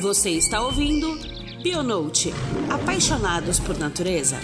Você está ouvindo Bionote Apaixonados por Natureza.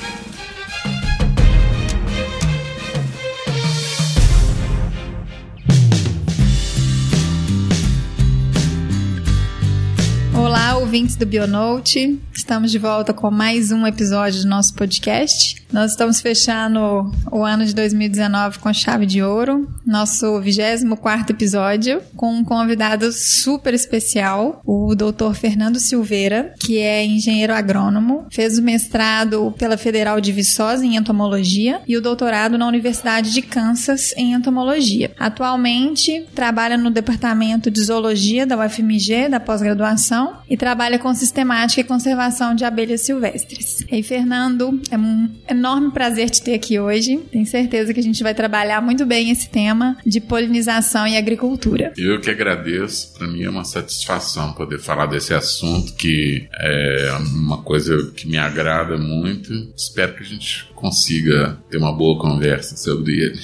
Olá, ouvintes do Bionote. Estamos de volta com mais um episódio do nosso podcast. Nós estamos fechando o ano de 2019 com chave de ouro, nosso 24 episódio, com um convidado super especial, o Dr. Fernando Silveira, que é engenheiro agrônomo, fez o mestrado pela Federal de Viçosa em entomologia e o doutorado na Universidade de Kansas em entomologia. Atualmente trabalha no departamento de zoologia da UFMG, da pós-graduação, e trabalha com sistemática e conservação de abelhas silvestres. E Fernando, é um enorme prazer te ter aqui hoje. Tenho certeza que a gente vai trabalhar muito bem esse tema de polinização e agricultura. Eu que agradeço. Para mim é uma satisfação poder falar desse assunto que é uma coisa que me agrada muito. Espero que a gente consiga ter uma boa conversa sobre ele.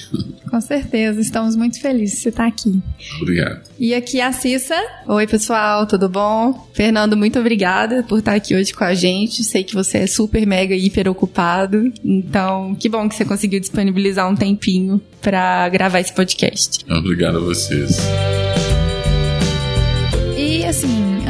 Com certeza, estamos muito felizes de você estar aqui. Obrigado. E aqui a Cissa. Oi, pessoal, tudo bom? Fernando, muito obrigada por estar aqui hoje com a gente. Sei que você é super, mega, hiper ocupado. Então, que bom que você conseguiu disponibilizar um tempinho para gravar esse podcast. Obrigado a vocês.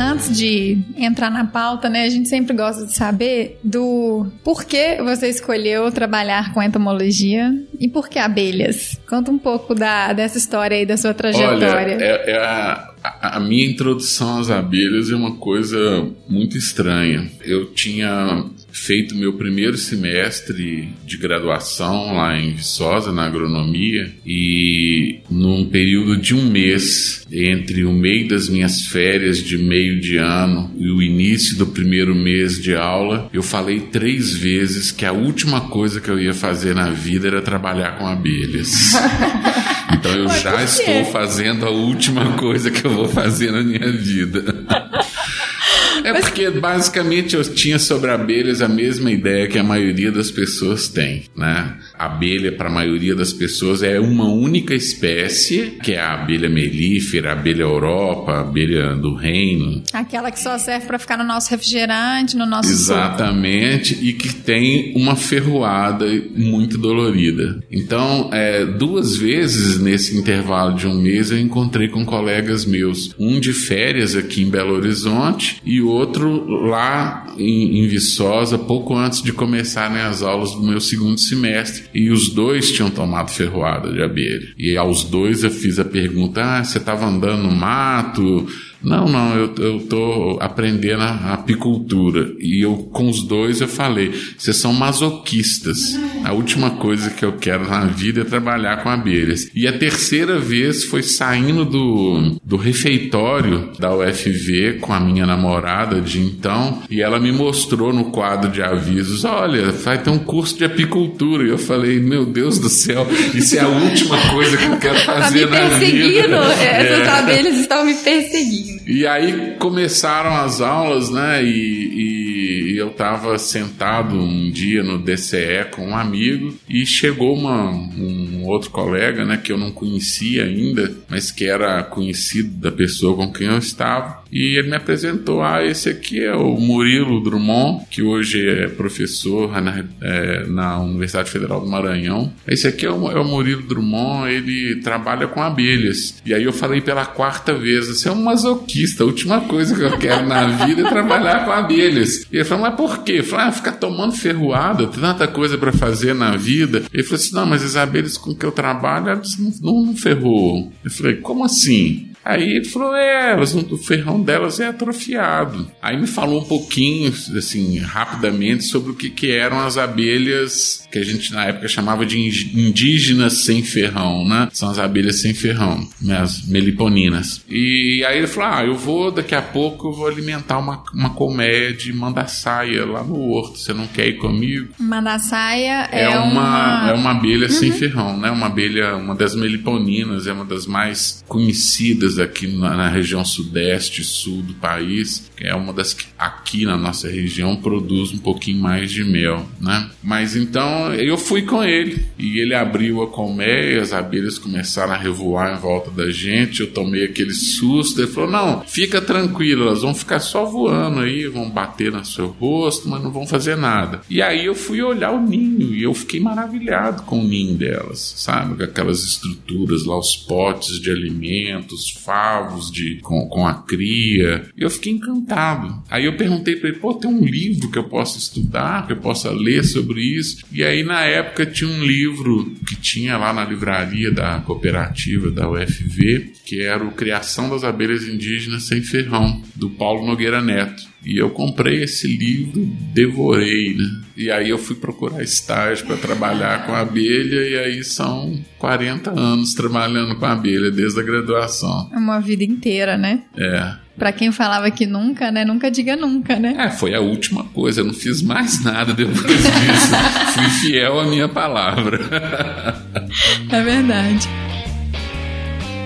Antes de entrar na pauta, né, a gente sempre gosta de saber do porquê você escolheu trabalhar com entomologia e por que abelhas. Conta um pouco da, dessa história aí, da sua trajetória. Olha, é, é a, a minha introdução às abelhas é uma coisa muito estranha. Eu tinha feito meu primeiro semestre de graduação lá em Viçosa, na agronomia, e num período de um mês, entre o meio das minhas férias de meio de ano e o início do primeiro mês de aula, eu falei três vezes que a última coisa que eu ia fazer na vida era trabalhar com abelhas. Então eu Mas já estou fazendo a última coisa que eu vou fazer na minha vida. É porque basicamente eu tinha sobre abelhas a mesma ideia que a maioria das pessoas tem, né? A abelha para a maioria das pessoas é uma única espécie, que é a abelha melífera, a abelha Europa, a abelha do reino, Aquela que só serve para ficar no nosso refrigerante, no nosso suco. Exatamente, e que tem uma ferroada muito dolorida. Então, é, duas vezes nesse intervalo de um mês eu encontrei com colegas meus, um de férias aqui em Belo Horizonte e outro lá em, em Viçosa, pouco antes de começarem as aulas do meu segundo semestre. E os dois tinham tomado ferroada de abelha. E aos dois eu fiz a pergunta: ah, você estava andando no mato? Não, não, eu, eu tô aprendendo a apicultura. E eu, com os dois, eu falei, vocês são masoquistas. A última coisa que eu quero na vida é trabalhar com abelhas. E a terceira vez foi saindo do, do refeitório da UFV com a minha namorada de então, e ela me mostrou no quadro de avisos, olha, vai ter um curso de apicultura. E eu falei, meu Deus do céu, isso é a última coisa que eu quero Tá me fazer na perseguindo. vida. Essas É. abelhas estão me perseguindo. E aí começaram as aulas, né? E, e eu tava sentado um dia no DCE com um amigo e chegou uma, um outro colega, né? Que eu não conhecia ainda, mas que era conhecido da pessoa com quem eu estava. E ele me apresentou: Ah, esse aqui é o Murilo Drummond, que hoje é professor na, é, na Universidade Federal do Maranhão. Esse aqui é o, é o Murilo Drummond, ele trabalha com abelhas. E aí eu falei pela quarta vez: Você é um masoquista, a última coisa que eu quero na vida é trabalhar com abelhas. E ele falou: Mas por quê? Eu falei: Ah, ficar tomando ferroada, tanta coisa para fazer na vida. Ele falou assim: Não, mas as abelhas com que eu trabalho, elas não, não ferroam. Eu falei: Como assim? Aí ele falou, é, o ferrão delas é atrofiado. Aí me falou um pouquinho, assim, rapidamente, sobre o que, que eram as abelhas que a gente na época chamava de indígenas sem ferrão, né? São as abelhas sem ferrão, né? as meliponinas. E aí ele falou, ah, eu vou, daqui a pouco, eu vou alimentar uma, uma colmeia de mandaçaia lá no horto, você não quer ir comigo? Mandaçaia é, É, uma, é uma abelha Uhum. sem ferrão, né? Uma abelha, uma das meliponinas, é uma das mais conhecidas aqui na, na região sudeste sul do país, que é uma das que aqui na nossa região produz um pouquinho mais de mel, né? Mas então eu fui com ele e ele abriu a colmeia, as abelhas começaram a revoar em volta da gente, eu tomei aquele susto, ele falou: "Não, fica tranquilo, elas vão ficar só voando aí, vão bater no seu rosto, mas não vão fazer nada". E aí eu fui olhar o ninho e eu fiquei maravilhado com o ninho delas, sabe? Com aquelas estruturas lá, os potes de alimentos, favos de com, com a cria. Eu fiquei encantado. Aí eu perguntei para ele, pô, tem um livro que eu possa estudar, que eu possa ler sobre isso? E aí na época tinha um livro que tinha lá na livraria da cooperativa da UFV, que era o Criação das Abelhas Indígenas Sem Ferrão, do Paulo Nogueira Neto. E eu comprei esse livro, devorei, né? E aí eu fui procurar estágio para trabalhar com abelha e aí são 40 anos trabalhando com abelha desde a graduação. É uma vida inteira, né? É. Pra quem falava que nunca, né? Nunca diga nunca, né? É, foi a última coisa. Eu não fiz mais nada depois disso. Fui fiel à minha palavra. é verdade.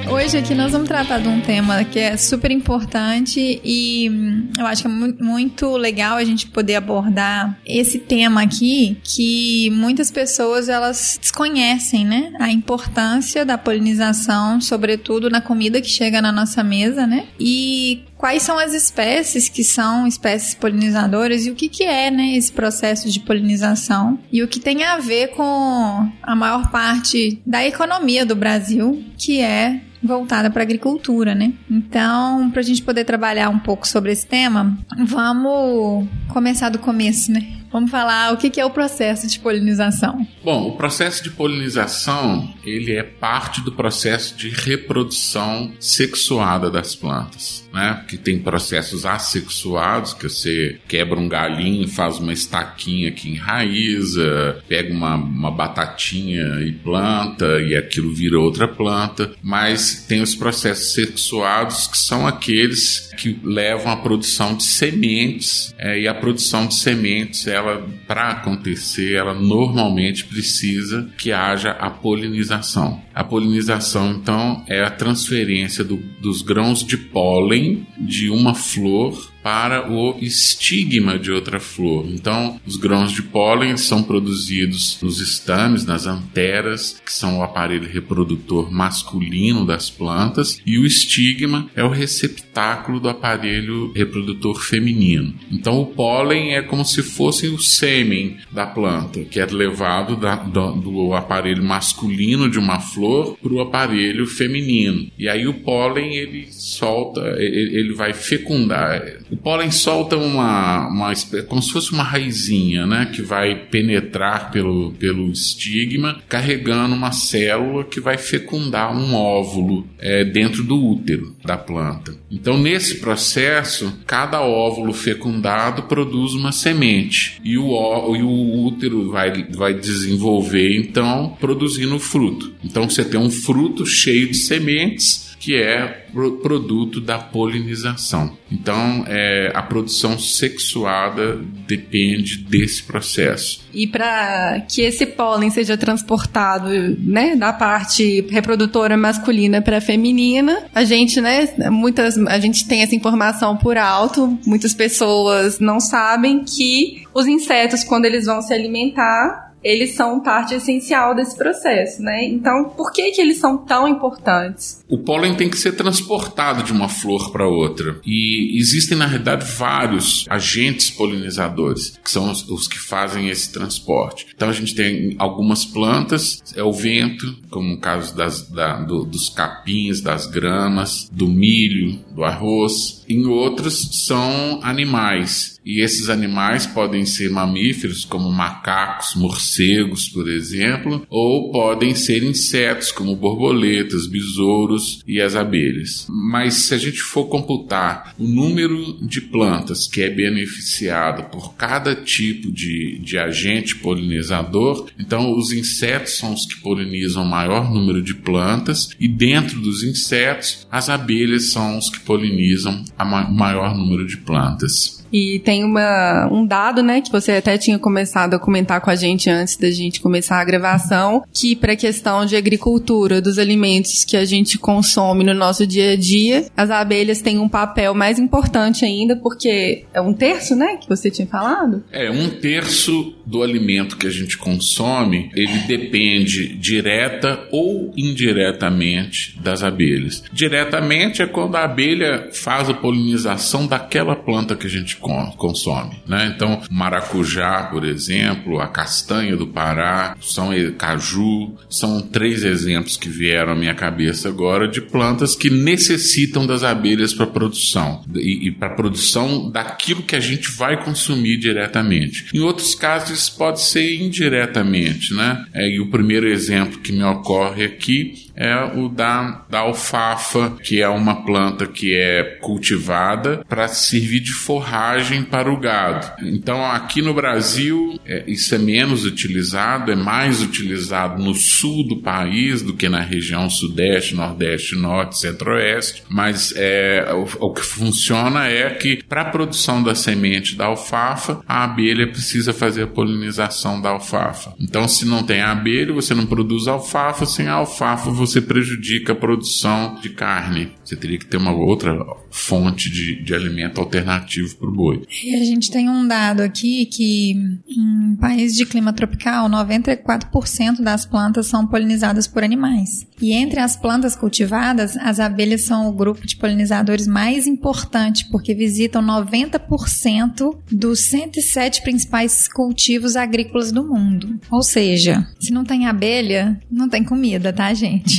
Hoje aqui nós vamos tratar de um tema que é super importante e hum, eu acho que é muito legal a gente poder abordar esse tema aqui que muitas pessoas elas desconhecem, né? A importância da polinização, sobretudo na comida que chega na nossa mesa, né? E quais são as espécies que são espécies polinizadoras e o que, que é né, esse processo de polinização e o que tem a ver com a maior parte da economia do Brasil, que é voltada para a agricultura, né? Então, para a gente poder trabalhar um pouco sobre esse tema, vamos começar do começo, né? Vamos falar o que é o processo de polinização. Bom, o processo de polinização ele é parte do processo de reprodução sexuada das plantas, né? Que tem processos assexuados, que você quebra um galinho, faz uma estaquinha que enraiza, pega uma, uma batatinha e planta e aquilo vira outra planta. Mas tem os processos sexuados que são aqueles que levam à produção de sementes é, e a produção de sementes ela ela para acontecer, ela normalmente precisa que haja a polinização. A polinização, então, é a transferência do, dos grãos de pólen de uma flor para o estigma de outra flor. Então, os grãos de pólen são produzidos nos estames, nas anteras, que são o aparelho reprodutor masculino das plantas, e o estigma é o receptáculo do aparelho reprodutor feminino. Então, o pólen é como se fosse o sêmen da planta, que é levado da, do, do aparelho masculino de uma flor para o aparelho feminino. E aí o pólen ele solta, ele, vai fecundar o pólen solta uma, uma como se fosse uma raizinha, né, que vai penetrar pelo, pelo estigma, carregando uma célula que vai fecundar um óvulo é, dentro do útero da planta. Então, nesse processo, cada óvulo fecundado produz uma semente e o, e o útero vai, vai desenvolver, então, produzindo fruto. Então, você tem um fruto cheio de sementes que é produto da polinização. Então, é, a produção sexuada depende desse processo. E para que esse pólen seja transportado, né, da parte reprodutora masculina para feminina, a gente, né, muitas, a gente tem essa informação por alto. Muitas pessoas não sabem que os insetos, quando eles vão se alimentar, eles são parte essencial desse processo, né? Então, por que que eles são tão importantes? O pólen tem que ser transportado de uma flor para outra. E existem, na realidade, vários agentes polinizadores, que são os, os, que fazem esse transporte. Então, a gente tem algumas plantas, é o vento, como no caso das, da, do, dos capins, das gramas, do milho, do arroz. Em outros, são animais e esses animais podem ser mamíferos, como macacos, morcegos, por exemplo, ou podem ser insetos, como borboletas, besouros e as abelhas. Mas se a gente for computar o número de plantas que é beneficiado por cada tipo de, de agente polinizador, então os insetos são os que polinizam o maior número de plantas, e dentro dos insetos, as abelhas são os que polinizam o maior número de plantas. E tem uma, um dado, né, que você até tinha começado a comentar com a gente antes da gente começar a gravação, que para a questão de agricultura, dos alimentos que a gente consome no nosso dia a dia, as abelhas têm um papel mais importante ainda, porque é um terço, né, que você tinha falado? É, um terço do alimento que a gente consome, ele depende direta ou indiretamente das abelhas. Diretamente é quando a abelha faz a polinização daquela planta que a gente consome, né? Então, maracujá, por exemplo, a castanha do Pará, são caju, são três exemplos que vieram à minha cabeça agora de plantas que necessitam das abelhas para produção e, e para produção daquilo que a gente vai consumir diretamente. Em outros casos, pode ser indiretamente, né? É, e o primeiro exemplo que me ocorre aqui é o da, da alfafa, que é uma planta que é cultivada para servir de forragem para o gado. Então, aqui no Brasil, é, isso é menos utilizado, é mais utilizado no sul do país do que na região sudeste, nordeste, norte, centro-oeste. Mas é, o, o que funciona é que, para a produção da semente da alfafa, a abelha precisa fazer a polinização da alfafa. Então, se não tem abelha, você não produz alfafa, sem alfafa você prejudica a produção de carne. Você teria que ter uma outra fonte de, de alimento alternativo para o boi. E a gente tem um dado aqui que em países de clima tropical, 94% das plantas são polinizadas por animais. E entre as plantas cultivadas, as abelhas são o grupo de polinizadores mais importante, porque visitam 90% dos 107 principais cultivos agrícolas do mundo. Ou seja, se não tem abelha, não tem comida, tá, gente?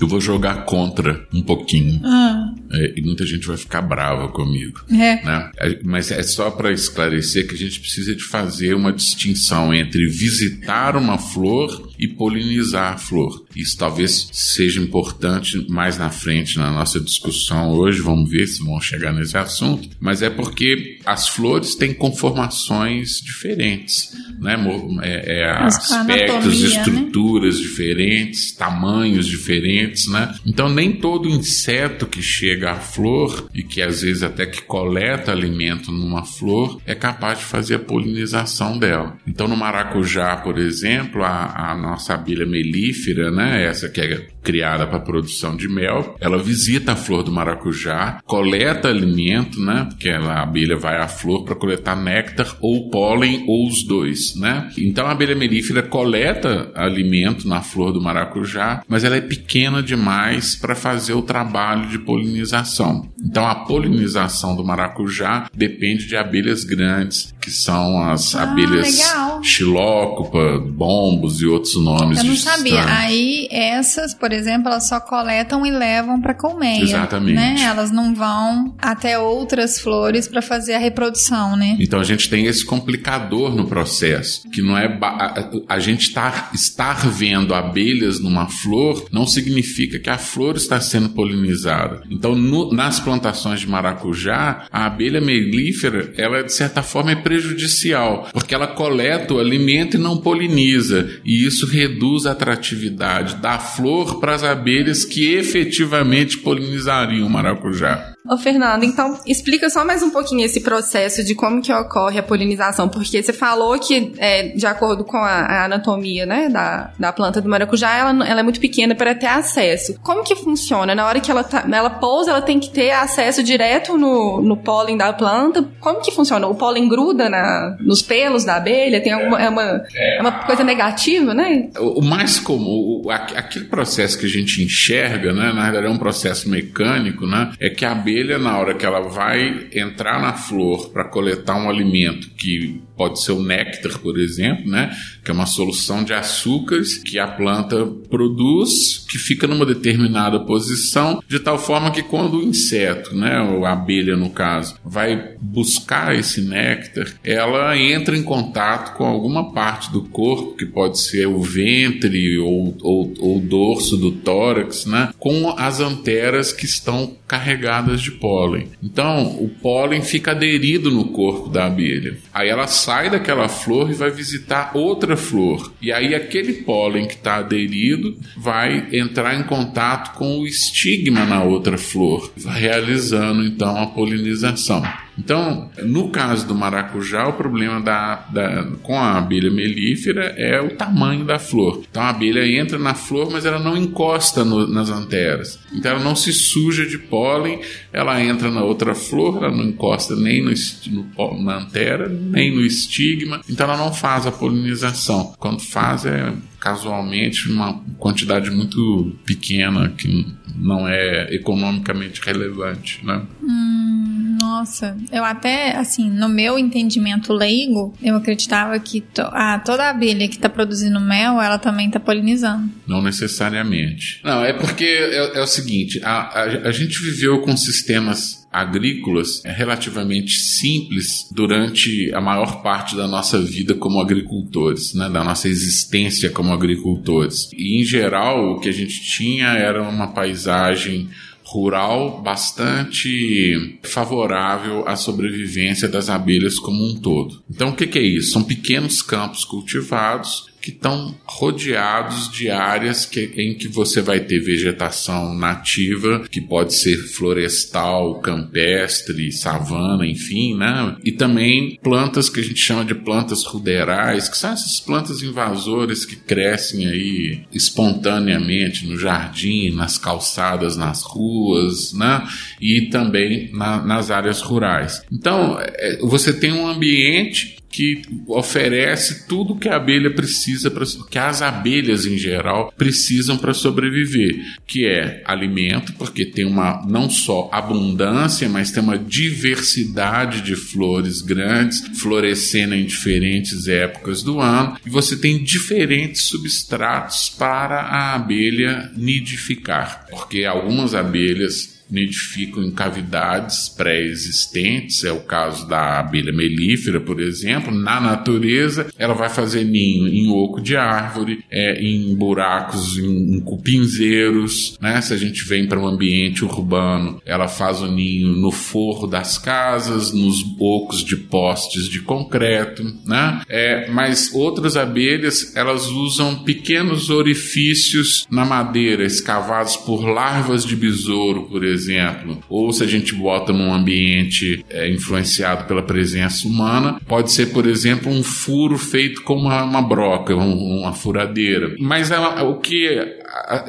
Eu vou jogar contra um pouquinho. Ah. É, e muita gente vai ficar brava comigo. É. Né? É, mas é só para esclarecer que a gente precisa de fazer uma distinção entre visitar uma flor e polinizar a flor. Isso talvez seja importante mais na frente na nossa discussão hoje, vamos ver se vão chegar nesse assunto, mas é porque as flores têm conformações diferentes, né? É, é aspectos, né? estruturas né? diferentes, tamanhos diferentes, né? Então nem todo inseto que chega à flor e que às vezes até que coleta alimento numa flor é capaz de fazer a polinização dela. Então no maracujá, por exemplo, a, a nossa abelha melífera, né? Essa que é criada para produção de mel, ela visita a flor do maracujá, coleta alimento, né? Porque a abelha vai à flor para coletar néctar ou pólen ou os dois, né? Então a abelha melífera coleta alimento na flor do maracujá, mas ela é pequena demais para fazer o trabalho de polinização. Então a polinização do maracujá depende de abelhas grandes, que são as ah, abelhas xilócopa, bombos e outros nomes. Eu não sabia. Aí essas, por exemplo, elas só coletam e levam para colmeia. Exatamente. Né? Elas não vão até outras flores para fazer a reprodução, né? Então a gente tem esse complicador no processo, que não é a, a gente tá, estar vendo abelhas numa flor não significa que a flor está sendo polinizada. Então no, nas plantações de maracujá, a abelha melífera, ela de certa forma é prejudicial, porque ela coleta o alimento e não poliniza, e isso reduz a atratividade da flor para as abelhas que efetivamente polinizariam o maracujá. Ô, Fernando, então explica só mais um pouquinho esse processo de como que ocorre a polinização, porque você falou que, é, de acordo com a, a, anatomia né, da, da planta do maracujá, ela, ela é muito pequena para ter acesso. Como que funciona? Na hora que ela, tá, ela pousa, ela tem que ter acesso direto no, no pólen da planta? Como que funciona? O pólen gruda na, nos pelos da abelha? Tem alguma, é uma, é uma coisa negativa, né? O, o mais comum, o, aquele processo que a gente enxerga, né, na verdade é um processo mecânico, né, é que a abelha abelha, na hora que ela vai entrar na flor para coletar um alimento que pode ser o néctar, por exemplo, né? Que é uma solução de açúcares que a planta produz, que fica numa determinada posição, de tal forma que quando o inseto, né, ou a abelha no caso, vai buscar esse néctar, ela entra em contato com alguma parte do corpo, que pode ser o ventre ou, ou, ou o dorso do tórax, né, com as anteras que estão carregadas de pólen. Então, o pólen fica aderido no corpo da abelha. Aí ela sai daquela flor e vai visitar outra flor. E aí aquele pólen que está aderido vai entrar em contato com o estigma na outra flor, realizando então a polinização. Então, no caso do maracujá, o problema da, da, com a abelha melífera é o tamanho da flor. Então, a abelha entra na flor, mas ela não encosta no, nas anteras. Então, ela não se suja de pólen, ela entra na outra flor, ela não encosta nem no, no, na antera, nem no estigma, então ela não faz a polinização. Quando faz, é casualmente uma quantidade muito pequena que não é economicamente relevante, né? Hum, nossa, eu até, assim, no meu entendimento leigo, eu acreditava que to ah, toda abelha que está produzindo mel, ela também está polinizando. Não necessariamente. Não, é porque é, é o seguinte, a, a, a gente viveu com sistemas agrícolas é relativamente simples durante a maior parte da nossa vida como agricultores, né, da nossa existência como agricultores. E em geral o que a gente tinha era uma paisagem rural bastante favorável à sobrevivência das abelhas como um todo. Então, o que, é isso? São pequenos campos cultivados que estão rodeados de áreas que, em que você vai ter vegetação nativa, que pode ser florestal, campestre, savana, enfim, né? E também plantas que a gente chama de plantas ruderais, que são essas plantas invasoras que crescem aí espontaneamente no jardim, nas calçadas, nas ruas, né? E também na, nas áreas rurais. Então, é, você tem um ambiente que oferece tudo que a abelha precisa, pra, que as abelhas em geral precisam para sobreviver, que é alimento, porque tem uma não só abundância, mas tem uma diversidade de flores grandes, florescendo em diferentes épocas do ano, e você tem diferentes substratos para a abelha nidificar, porque algumas abelhas nidificam em cavidades pré-existentes, é o caso da abelha melífera, por exemplo. Na natureza, ela vai fazer ninho em oco de árvore, é, em buracos, em, em cupinzeiros. Né? Se a gente vem para um ambiente urbano, ela faz o ninho no forro das casas, nos ocos de postes de concreto. Né? É, mas outras abelhas, elas usam pequenos orifícios na madeira, escavados por larvas de besouro, por exemplo exemplo, ou se a gente bota num ambiente é, influenciado pela presença humana, pode ser, por exemplo, um furo feito com uma, uma broca, um, uma furadeira. Mas ela, o que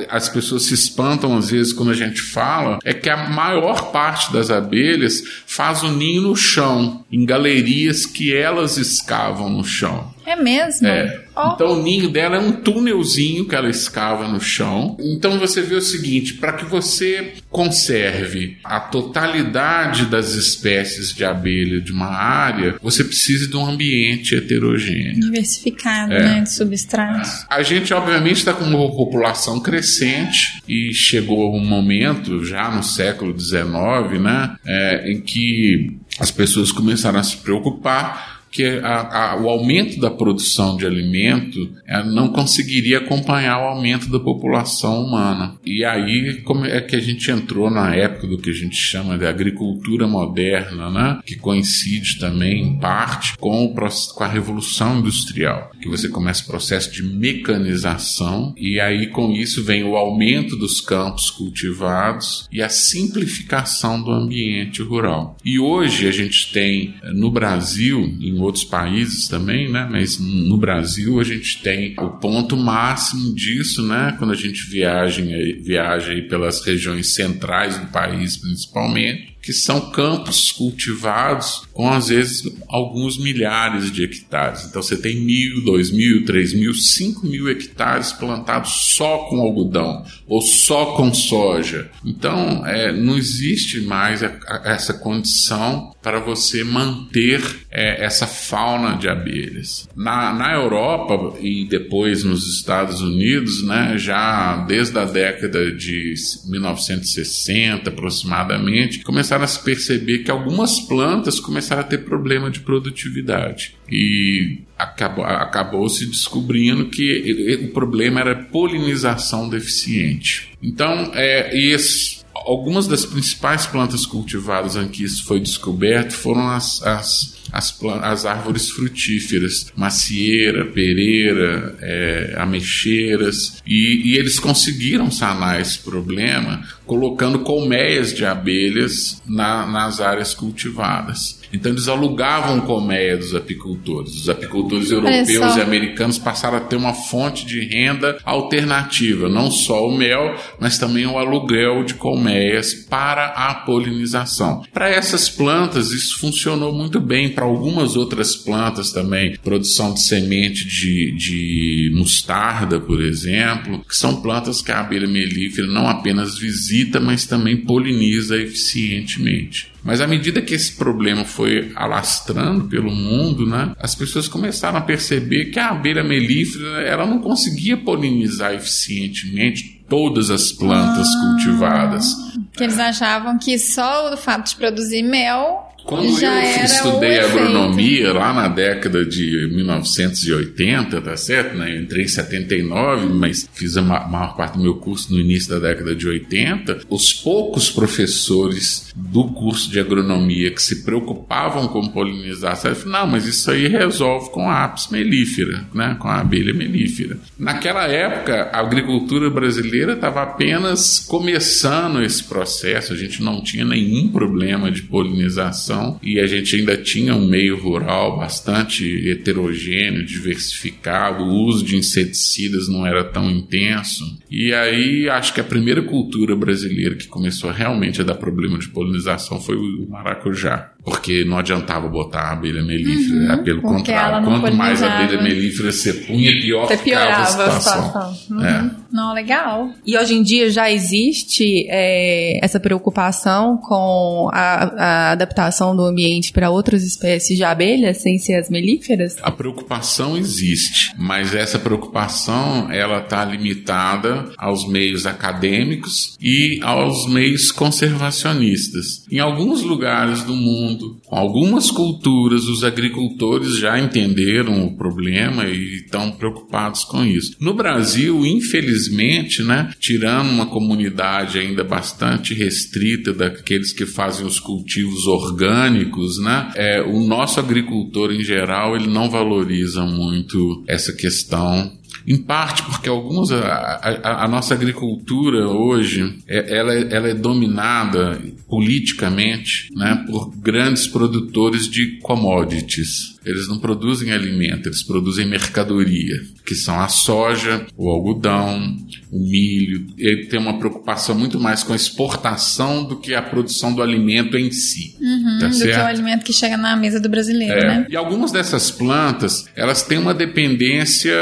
as pessoas se espantam às vezes quando a gente fala é que a maior parte das abelhas faz o ninho no chão, em galerias que elas escavam no chão. É mesmo? É. Oh. Então o ninho dela é um túnelzinho que ela escava no chão. Então você vê o seguinte: para que você conserve a totalidade das espécies de abelha de uma área, você precisa de um ambiente heterogêneo. Diversificado, é. né? De substratos. A gente, obviamente, está com uma população crescente e chegou um momento, já no século XIX, né? É, em que as pessoas começaram a se preocupar que a, a, o aumento da produção de alimento é, não conseguiria acompanhar o aumento da população humana. E aí como é que a gente entrou na época do que a gente chama de agricultura moderna, né? que coincide também, em parte, com, o, com a Revolução Industrial, que você começa o processo de mecanização, e aí com isso vem o aumento dos campos cultivados e a simplificação do ambiente rural. E hoje a gente tem no Brasil, em outros países também, né? Mas no Brasil a gente tem o ponto máximo disso, né? Quando a gente viaja, viaja pelas regiões centrais do país, principalmente, que são campos cultivados com às vezes alguns milhares de hectares. Então você tem mil, dois mil, três mil, cinco mil hectares plantados só com algodão ou só com soja. Então é, não existe mais essa condição para você manter é, essa fauna de abelhas. Na, na Europa e depois nos Estados Unidos, né, já desde a década de 1960 aproximadamente, começaram a se perceber que algumas plantas começaram a ter problema de produtividade. E acabou, acabou se descobrindo que o problema era polinização deficiente. Então, é, esse, algumas das principais plantas cultivadas em que isso foi descoberto foram as, as as, as árvores frutíferas, macieira, pereira, é, ameixeiras, e, e, eles conseguiram sanar esse problema colocando colmeias de abelhas na, nas áreas cultivadas. Então eles alugavam colmeia dos apicultores. Os apicultores europeus e americanos passaram a ter uma fonte de renda alternativa, não só o mel, mas também o aluguel de colmeias para a polinização. Para essas plantas isso funcionou muito bem, para algumas outras plantas também, produção de semente de, de mostarda, por exemplo, que são plantas que a abelha melífera não apenas visita, mas também poliniza eficientemente. Mas à medida que esse problema foi alastrando pelo mundo, né, as pessoas começaram a perceber que a abelha melífera ela não conseguia polinizar eficientemente todas as plantas ah, cultivadas. Que eles achavam que só o fato de produzir mel quando Já eu estudei agronomia lá na década de 1980, tá certo? Né? Eu entrei em 79, mas fiz a maior parte do meu curso no início da década de 80. Os poucos professores do curso de agronomia que se preocupavam com polinização, eu não, mas isso aí resolve com a apis melífera, né? com a abelha melífera. Naquela época, a agricultura brasileira estava apenas começando esse processo, a gente não tinha nenhum problema de polinização e a gente ainda tinha um meio rural bastante heterogêneo, diversificado, o uso de inseticidas não era tão intenso. E aí acho que a primeira cultura brasileira que começou realmente a dar problema de polinização foi o maracujá porque não adiantava botar a abelha melífera, uhum, pelo contrário, quanto mais a abelha melífera você punha, pior você ficava a situação. A situação. Uhum. É. Não, legal. E hoje em dia já existe é, essa preocupação com a, a adaptação do ambiente para outras espécies de abelhas, sem ser as melíferas? A preocupação existe, mas essa preocupação ela está limitada aos meios acadêmicos e aos meios conservacionistas. Em alguns lugares do mundo mundo. Algumas culturas, os agricultores já entenderam o problema e estão preocupados com isso. No Brasil, infelizmente, né, tirando uma comunidade ainda bastante restrita daqueles que fazem os cultivos orgânicos, né, é, o nosso agricultor em geral ele não valoriza muito essa questão em parte porque algumas a, a, a nossa agricultura hoje é, ela, é, ela é dominada politicamente né, por grandes produtores de commodities. Eles não produzem alimento, eles produzem mercadoria, que são a soja, o algodão, o milho. Ele tem uma preocupação muito mais com a exportação do que a produção do alimento em si. Uhum, tá do certo? que o alimento que chega na mesa do brasileiro, é. né? E algumas dessas plantas, elas têm uma dependência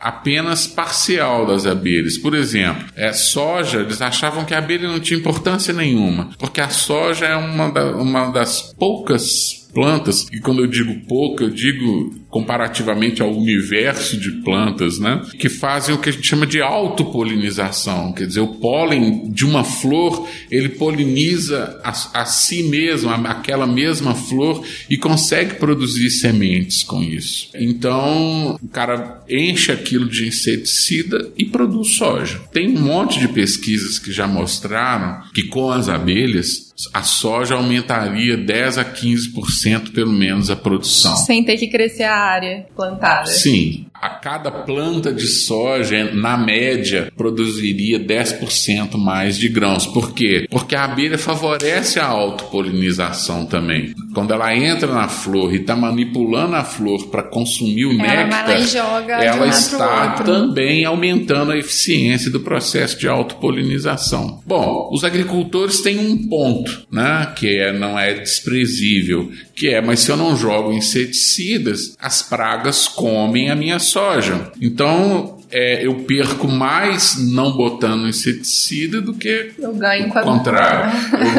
apenas parcial das abelhas. Por exemplo, é, soja, eles achavam que a abelha não tinha importância nenhuma, porque a soja é uma, da, uma das poucas plantas, e quando eu digo pouco, eu digo comparativamente ao universo de plantas, né, que fazem o que a gente chama de autopolinização, quer dizer, o pólen de uma flor, ele poliniza a, a si mesmo, aquela mesma flor, e consegue produzir sementes com isso. Então, o cara enche aquilo de inseticida e produz soja. Tem um monte de pesquisas que já mostraram que com as abelhas a soja aumentaria 10 a 15% pelo menos a produção. Sem ter que crescer a área plantada. Sim a cada planta de soja, na média, produziria 10% mais de grãos. Por quê? Porque a abelha favorece a autopolinização também. Quando ela entra na flor e está manipulando a flor para consumir o ela néctar, joga ela está também aumentando a eficiência do processo de autopolinização. Bom, os agricultores têm um ponto, né, que é, não é desprezível, que é, mas se eu não jogo inseticidas, as pragas comem a minha soja. Então, é, eu perco mais não botando inseticida do que eu ganho o contrário.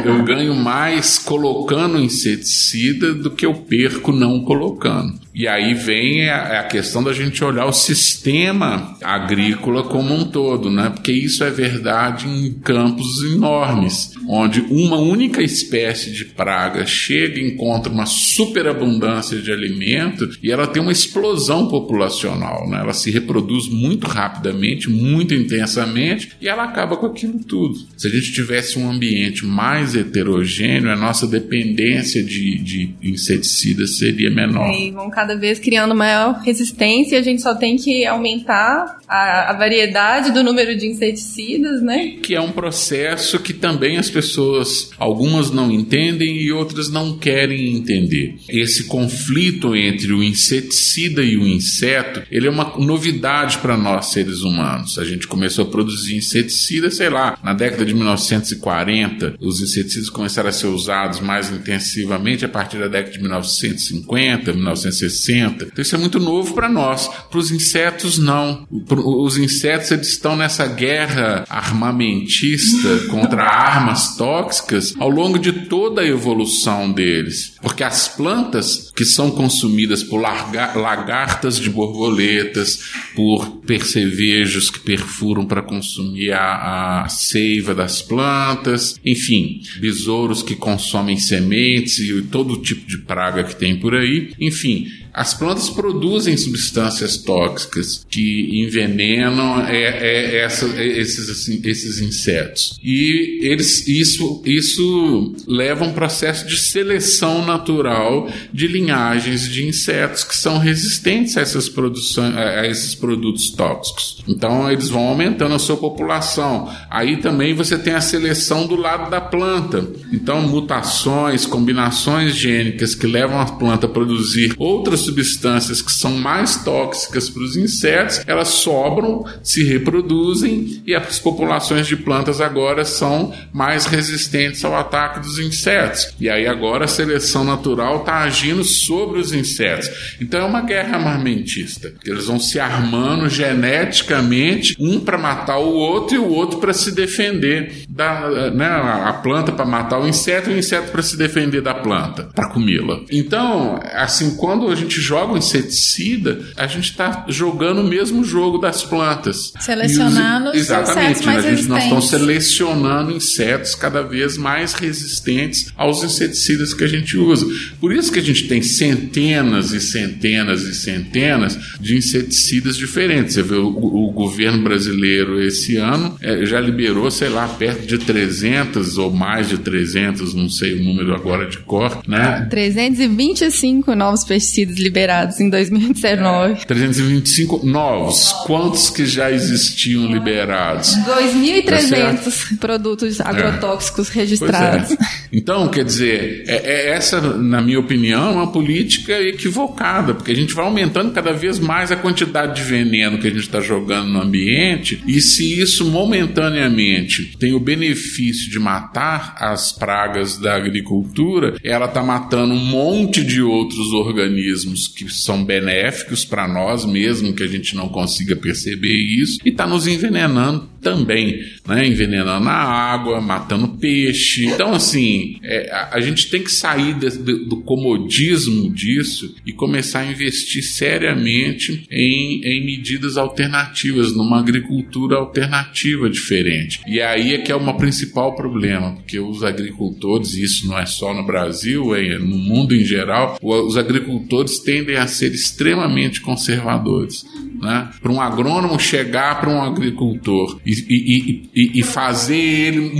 eu, eu ganho mais colocando inseticida do que eu perco não colocando. E aí vem a, a, questão da gente olhar o sistema agrícola como um todo, né? Porque isso é verdade em campos enormes, onde uma única espécie de praga chega e encontra uma superabundância de alimento e ela tem uma explosão populacional, né? Ela se reproduz muito muito rapidamente, muito intensamente, e ela acaba com aquilo tudo. Se a gente tivesse um ambiente mais heterogêneo, a nossa dependência de, de inseticidas seria menor. E vão cada vez criando maior resistência, a gente só tem que aumentar a, a variedade do número de inseticidas, né? Que é um processo que também as pessoas, algumas não entendem e outras não querem entender. Esse conflito entre o inseticida e o inseto, ele é uma novidade para nós seres humanos. A gente começou a produzir inseticida, sei lá, na década de 1940, os inseticidas começaram a ser usados mais intensivamente a partir da década de 1950, 1960. Então isso é muito novo para nós. Para os insetos não. Os insetos eles estão nessa guerra armamentista contra armas tóxicas ao longo de toda a evolução deles. Porque as plantas que são consumidas por lagartas de borboletas, por percevejos que perfuram para consumir a, a seiva das plantas, enfim, besouros que consomem sementes e todo tipo de praga que tem por aí, enfim, as plantas produzem substâncias tóxicas que envenenam é, é, essa, é, esses, assim, esses insetos. E eles, isso, isso leva a um processo de seleção natural de linhagens de insetos que são resistentes a, essas produções, a esses produtos tóxicos. Então eles vão aumentando a sua população. Aí também você tem a seleção do lado da planta. Então mutações, combinações gênicas que levam a planta a produzir outras substâncias que são mais tóxicas para os insetos, elas sobram, se reproduzem e as populações de plantas agora são mais resistentes ao ataque dos insetos. E aí agora a seleção natural está agindo sobre os insetos. Então é uma guerra armamentista. Eles vão se armando geneticamente, um para matar o outro e o outro para se defender da, né, a planta para matar o inseto e o inseto para se defender da planta, para comê-la. Então, assim, quando a gente joga um inseticida, a gente está jogando o mesmo jogo das plantas. Selecionando os, exatamente, insetos mais a gente, Nós estamos selecionando insetos cada vez mais resistentes aos inseticidas que a gente usa. Por isso que a gente tem centenas e centenas e centenas de inseticidas diferentes. Você vê o, o governo brasileiro esse ano é, já liberou, sei lá, perto de 300 ou mais de 300, não sei o número agora de cor, né? 325 novos pesticidas liberados em 2019. É, 325 novos. Quantos que já existiam liberados? 2.300 tá produtos agrotóxicos é. registrados. É. Então, quer dizer, é, é essa, na minha opinião, uma política equivocada, porque a gente vai aumentando cada vez mais a quantidade de veneno que a gente está jogando no ambiente, e se isso momentaneamente tem o benefício de matar as pragas da agricultura, ela está matando um monte de outros organismos que são benéficos para nós, mesmo que a gente não consiga perceber isso, e está nos envenenando também, né? envenenando a água, matando peixe. Então, assim, é, a, a, gente tem que sair de, de, do comodismo disso e começar a investir seriamente em, em medidas alternativas, numa agricultura alternativa diferente. E aí é que é o principal problema, porque os agricultores, e isso não é só no Brasil, é no mundo em geral, os agricultores tendem a ser extremamente conservadores. Né? Para um agrônomo chegar para um agricultor e, e, e, e fazer ele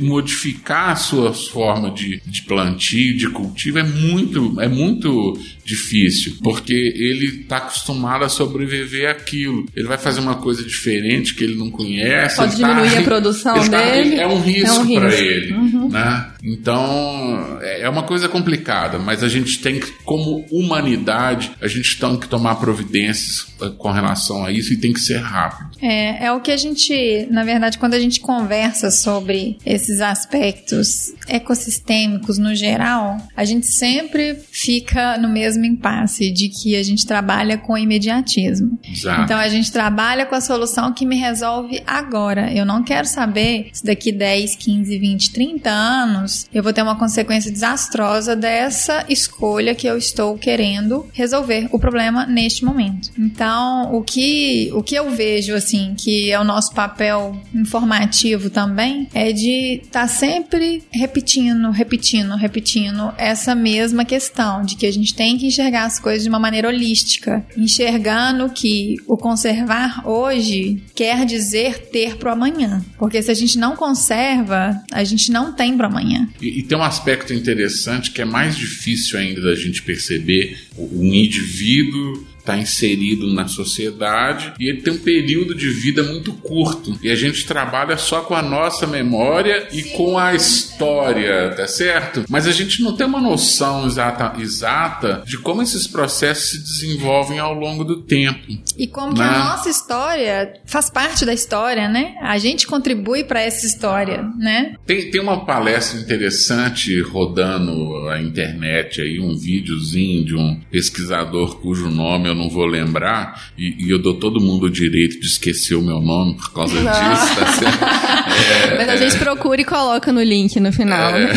modificar a sua forma de, de plantio, de cultivo, é muito, é muito difícil, porque ele está acostumado a sobreviver aquilo. Ele vai fazer uma coisa diferente que ele não conhece. Pode diminuir tá, a produção ele tá, dele. É um risco, é um risco. para ele. Uhum. Né? Então, é uma coisa complicada, mas a gente tem que, como humanidade, a gente tem que tomar providências eh, com relação a isso e tem que ser rápido. É, é o que a gente, na verdade, quando a gente conversa sobre esses aspectos ecossistêmicos no geral, a gente sempre fica no mesmo impasse de que a gente trabalha com imediatismo. Exato. Então a gente trabalha com a solução que me resolve agora. Eu não quero saber se daqui 10, 15, 20, 30 anos anos, eu vou ter uma consequência desastrosa dessa escolha que eu estou querendo resolver o problema neste momento. Então, o que, o que eu vejo, assim, que é o nosso papel informativo também, é de estar tá sempre repetindo, repetindo, repetindo essa mesma questão de que a gente tem que enxergar as coisas de uma maneira holística, enxergando que o conservar hoje quer dizer ter pro amanhã. Porque se a gente não conserva, a gente não tem pro amanhã. E, e tem um aspecto interessante que é mais difícil ainda da gente perceber. Um indivíduo está inserido na sociedade e ele tem um período de vida muito curto. E a gente trabalha só com a nossa memória e com a história, tá certo? Mas a gente não tem uma noção exata, exata de como esses processos se desenvolvem ao longo do tempo. E como que a né? nossa história faz parte da história, né? A gente contribui para essa história, né? Tem, tem uma palestra interessante rodando a internet aí, um videozinho de um pesquisador cujo nome eu não vou lembrar, e, e, eu dou todo mundo o direito de esquecer o meu nome por causa não. disso, tá? É, Mas a gente é, procura e coloca no link no final. É,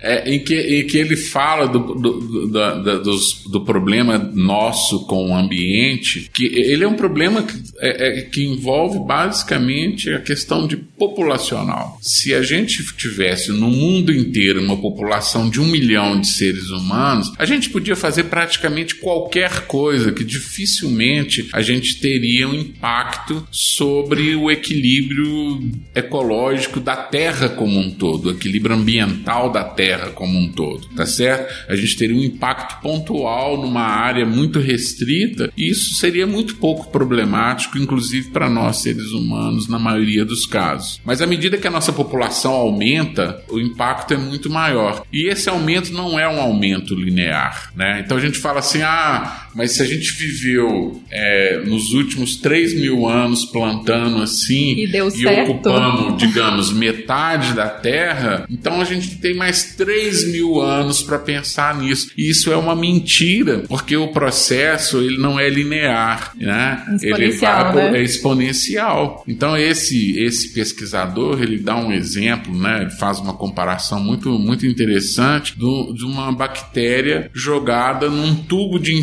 é, em, que, em que ele fala do, do, do, do, do problema nosso com o ambiente, que ele é um problema que, é, é, que envolve basicamente a questão de populacional. Se a gente tivesse no mundo inteiro uma população de um milhão de seres humanos, a gente podia fazer praticamente qualquer coisa que dificilmente a gente teria um impacto sobre o equilíbrio ecológico da Terra como um todo, o equilíbrio ambiental da Terra como um todo, tá certo? A gente teria um impacto pontual numa área muito restrita e isso seria muito pouco problemático, inclusive para nós seres humanos, na maioria dos casos. Mas à medida que a nossa população aumenta, o impacto é muito maior. E esse aumento não é um aumento linear, né? Então a gente fala assim, ah, mas se a gente viveu é, nos últimos 3 mil anos plantando assim e, deu e ocupando, digamos, metade da terra, então a gente tem mais 3 mil anos para pensar nisso. E isso é uma mentira, porque o processo ele não é linear, né? Ele vai, né? é exponencial. Então esse esse pesquisador ele dá um exemplo, né? Ele faz uma comparação muito muito interessante do, de uma bactéria jogada num tubo de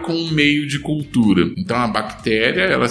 com um meio de cultura. Então a bactéria ela,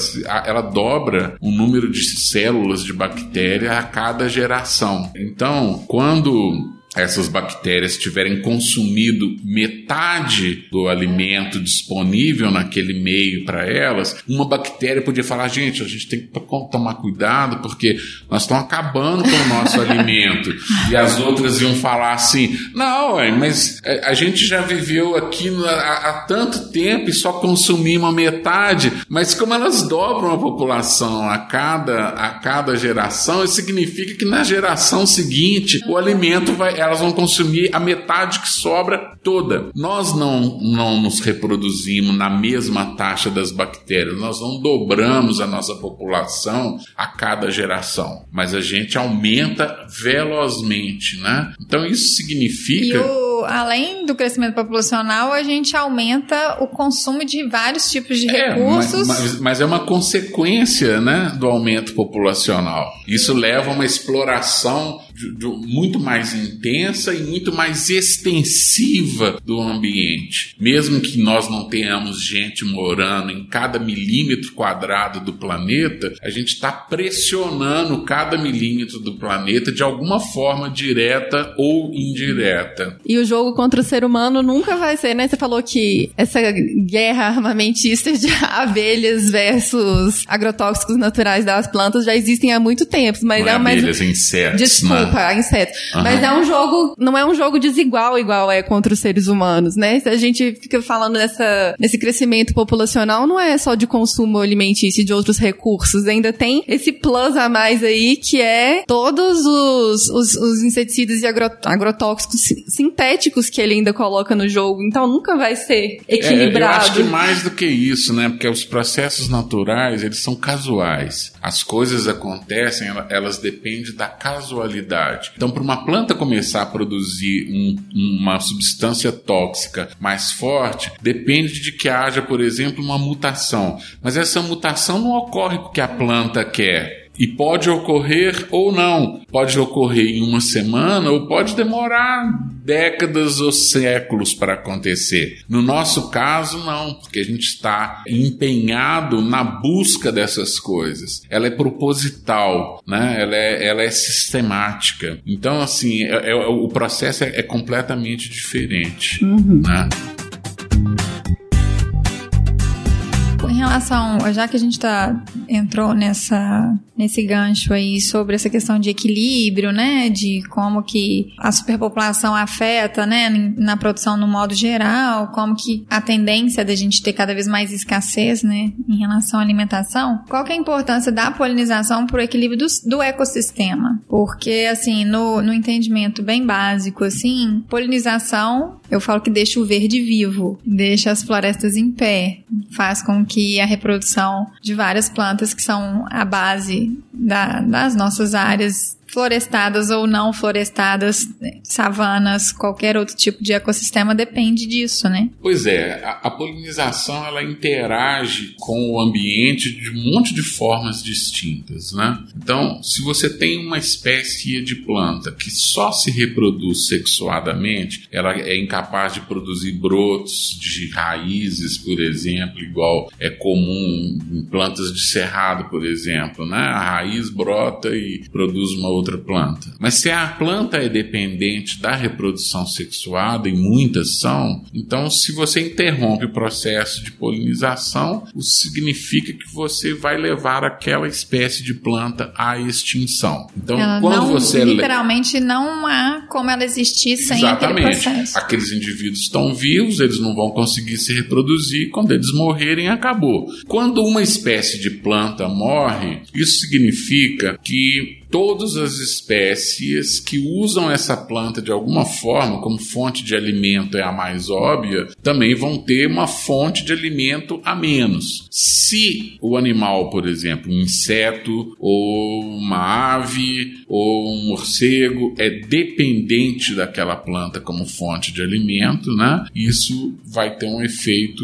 ela dobra o número de células de bactéria a cada geração. Então, quando essas bactérias tiverem consumido metade do alimento disponível naquele meio para elas, uma bactéria podia falar: gente, a gente tem que tomar cuidado porque nós estamos acabando com o nosso alimento. E as outras iam falar assim: não, mas é, a gente já viveu aqui há, tanto tempo e só consumimos metade, mas como elas dobram a população a cada, a cada geração, isso significa que na geração seguinte o alimento vai elas vão consumir a metade que sobra toda. Nós não, não nos reproduzimos na mesma taxa das bactérias, nós não dobramos a nossa população a cada geração, mas a gente aumenta velozmente, né? Então isso significa. Além do crescimento populacional, a gente aumenta o consumo de vários tipos de é, recursos. Mas, mas, é uma consequência né, do aumento populacional. Isso leva a uma exploração de, de, muito mais intensa e muito mais extensiva do ambiente. Mesmo que nós não tenhamos gente morando em cada milímetro quadrado do planeta, a gente está pressionando cada milímetro do planeta de alguma forma direta ou indireta. E o jogo contra o ser humano nunca vai ser, né? Você falou que essa guerra armamentista de abelhas versus agrotóxicos naturais das plantas já existem há muito tempo, mas não é, é abelhas, insetos. Desculpa, desculpa, inseto. Uhum. Mas é um jogo, não é um jogo desigual igual é contra os seres humanos, né? Se a gente fica falando nessa, nesse crescimento populacional, não é só de consumo alimentício e de outros recursos. Ainda tem esse plus a mais aí, que é todos os, os, os inseticidas e agrotóxicos sintéticos que ele ainda coloca no jogo. Então nunca vai ser equilibrado. É, eu acho que mais do que isso, né? Porque os processos naturais, eles são casuais. As coisas acontecem, elas dependem da casualidade então, para uma planta começar a produzir um, uma substância tóxica mais forte, depende de que haja, por exemplo, uma mutação. Mas essa mutação não ocorre porque a planta quer E pode ocorrer ou não. Pode ocorrer em uma semana ou pode demorar décadas ou séculos para acontecer. No nosso caso, não, porque a gente está empenhado na busca dessas coisas. Ela é proposital, né? ela, é, ela é sistemática. Então, assim, é, é, o processo é, é completamente diferente. Uhum. Né? Relação, já que a gente tá, entrou nessa, nesse gancho aí sobre essa questão de equilíbrio, né, de como que a superpopulação afeta, né, na produção no modo geral, como que a tendência da gente ter cada vez mais escassez, né, em relação à alimentação, qual que é a importância da polinização para o equilíbrio do, do ecossistema? Porque, assim, no, no entendimento bem básico, assim, polinização, eu falo que deixa o verde vivo, deixa as florestas em pé, faz com que a reprodução de várias plantas que são a base da, das nossas áreas florestadas ou não florestadas, savanas, qualquer outro tipo de ecossistema depende disso, né? Pois é, a, a, polinização ela interage com o ambiente de um monte de formas distintas, né? Então, se você tem uma espécie de planta que só se reproduz sexuadamente, ela é incapaz de produzir brotos de raízes, por exemplo, igual é comum em plantas de cerrado, por exemplo, né? A raiz brota e produz uma outra planta. Mas se a planta é dependente da reprodução sexuada, e muitas são, então se você interrompe o processo de polinização, isso significa que você vai levar aquela espécie de planta à extinção. Então, ela quando não, você literalmente não há como ela existir sem Exatamente. aquele processo. Aqueles indivíduos estão vivos, eles não vão conseguir se reproduzir, quando eles morrerem acabou. Quando uma espécie de planta morre, isso significa que todas as espécies que usam essa planta de alguma forma, como fonte de alimento é a mais óbvia, também vão ter uma fonte de alimento a menos. Se o animal, por exemplo, um inseto ou uma ave ou um morcego é dependente daquela planta como fonte de alimento, né? Isso vai ter um efeito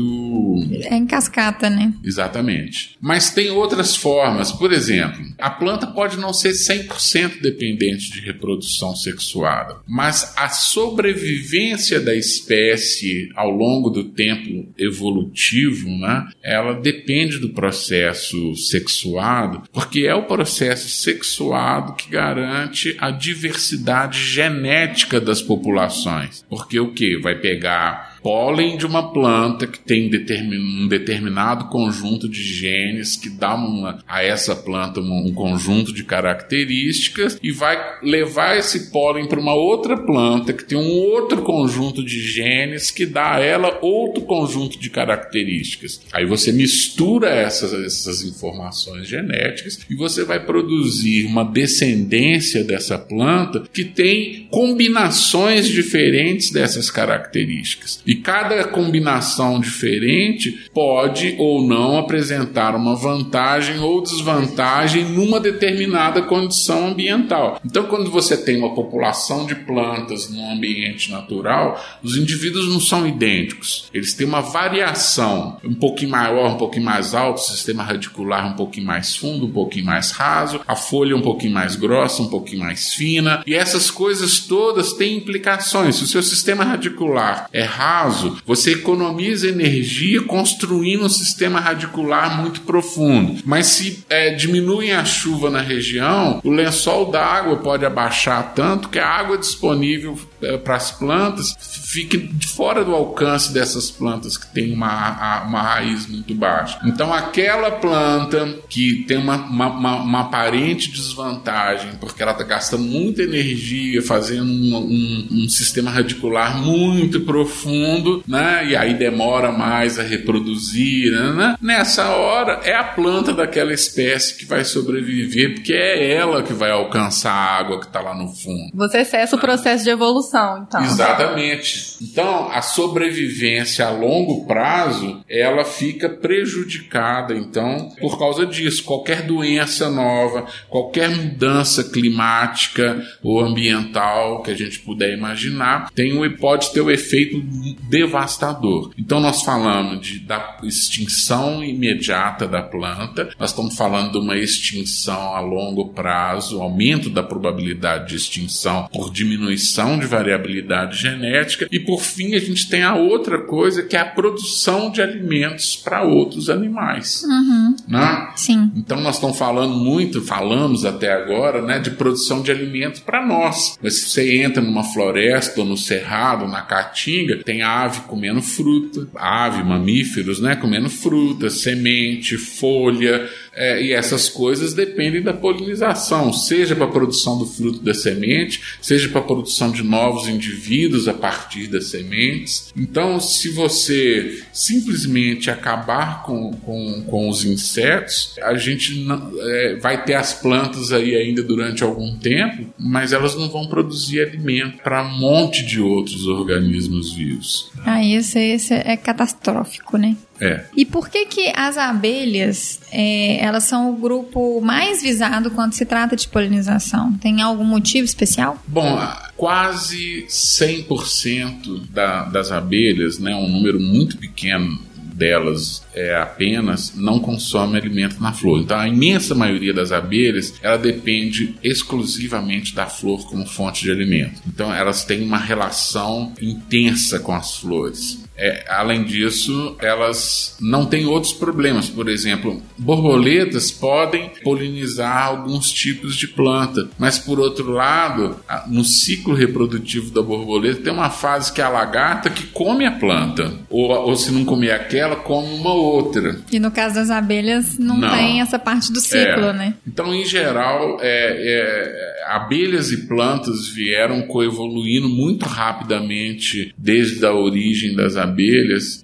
é em cascata, né? Exatamente. Mas tem outras formas, por exemplo, a planta pode não ser 100 100% dependente de reprodução sexuada, mas a sobrevivência da espécie ao longo do tempo evolutivo, né, ela depende do processo sexuado, porque é o processo sexuado que garante a diversidade genética das populações. Porque o que? Vai pegar pólen de uma planta que tem um determinado conjunto de genes que dá uma, a essa planta um, um conjunto de características e vai levar esse pólen para uma outra planta que tem um outro conjunto de genes que dá a ela outro conjunto de características. Aí você mistura essas, essas informações genéticas e você vai produzir uma descendência dessa planta que tem combinações diferentes dessas características. E cada combinação diferente pode ou não apresentar uma vantagem ou desvantagem numa determinada condição ambiental. Então, quando você tem uma população de plantas num ambiente natural, os indivíduos não são idênticos. Eles têm uma variação um pouquinho maior, um pouquinho mais alto, o sistema radicular um pouquinho mais fundo, um pouquinho mais raso, a folha um pouquinho mais grossa, um pouquinho mais fina. E essas coisas todas têm implicações. Se o seu sistema radicular é raso, raso, você economiza energia construindo um sistema radicular muito profundo. Mas se é, diminui a chuva na região, o lençol d'água pode abaixar tanto que a água disponível é, para as plantas fique fora do alcance dessas plantas que têm uma, uma raiz muito baixa. Então, aquela planta que tem uma, uma, uma, uma aparente desvantagem, porque ela está gastando muita energia fazendo um, um, um sistema radicular muito profundo mundo, né? E aí demora mais a reproduzir, né, né? Nessa hora é a planta daquela espécie que vai sobreviver, porque é ela que vai alcançar a água que está lá no fundo. Você cessa o processo de evolução, então. Exatamente. Então, a sobrevivência a longo prazo, ela fica prejudicada, então, por causa disso. Qualquer doença nova, qualquer mudança climática ou ambiental que a gente puder imaginar, tem, pode ter o efeito devastador. Então nós falamos de, da extinção imediata da planta, nós estamos falando de uma extinção a longo prazo, aumento da probabilidade de extinção por diminuição de variabilidade genética e por fim a gente tem a outra coisa que é a produção de alimentos para outros animais. Uhum. Né? Sim. Então nós estamos falando muito, falamos até agora, né, de produção de alimentos para nós. Mas se você entra numa floresta, ou no cerrado, na caatinga, tem ave comendo fruta, ave, mamíferos, né, comendo fruta, semente, folha, é, e essas coisas dependem da polinização, seja para a produção do fruto da semente, seja para a produção de novos indivíduos a partir das sementes. Então, se você simplesmente acabar com, com, com os insetos, a gente não, é, vai ter as plantas aí ainda durante algum tempo, mas elas não vão produzir alimento para um monte de outros organismos vivos. Ah, isso, isso é catastrófico, né? É. E por que que as abelhas, é, elas são o grupo mais visado quando se trata de polinização? Tem algum motivo especial? Bom, quase 100% da, das abelhas, né, um número muito pequeno delas é, apenas não consome alimento na flor. Então, a imensa maioria das abelhas ela depende exclusivamente da flor como fonte de alimento. Então, elas têm uma relação intensa com as flores. É, além disso, elas não têm outros problemas. Por exemplo, borboletas podem polinizar alguns tipos de planta, mas por outro lado, no ciclo reprodutivo da borboleta tem uma fase que é a lagarta que come a planta, ou, ou se não comer aquela, come uma outra. E no caso das abelhas, não, Não. tem essa parte do ciclo, É. né? Então, em geral, é, é, abelhas e plantas vieram coevoluindo muito rapidamente desde a origem das abelhas,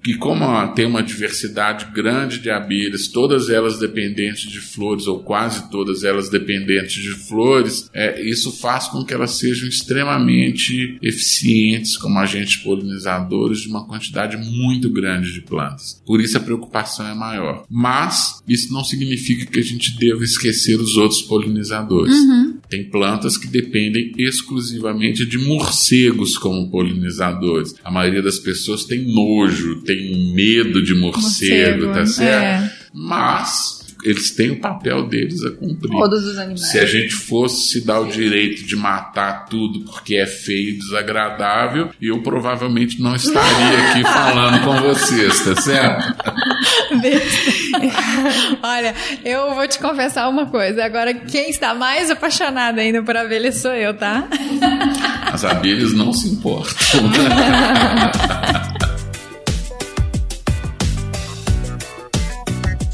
e como ah, tem uma diversidade grande de abelhas, todas elas dependentes de flores, ou quase todas elas dependentes de flores, é, isso faz com que elas sejam extremamente eficientes como agentes polinizadores de uma quantidade muito grande de plantas. Por isso a preocupação é maior. Mas isso não significa que a gente deva esquecer os outros polinizadores. Tem plantas que dependem exclusivamente de morcegos como polinizadores. A maioria das pessoas tem nojo, tem medo de morcego, Morcego, tá certo? é. Mas eles têm o papel deles a cumprir. Todos os animais. Se a gente fosse se dar o direito de matar tudo porque é feio e desagradável, eu provavelmente não estaria aqui falando com vocês, tá certo? Olha, eu vou te confessar uma coisa. Agora, quem está mais apaixonado ainda por abelhas sou eu, tá? As abelhas não se importam.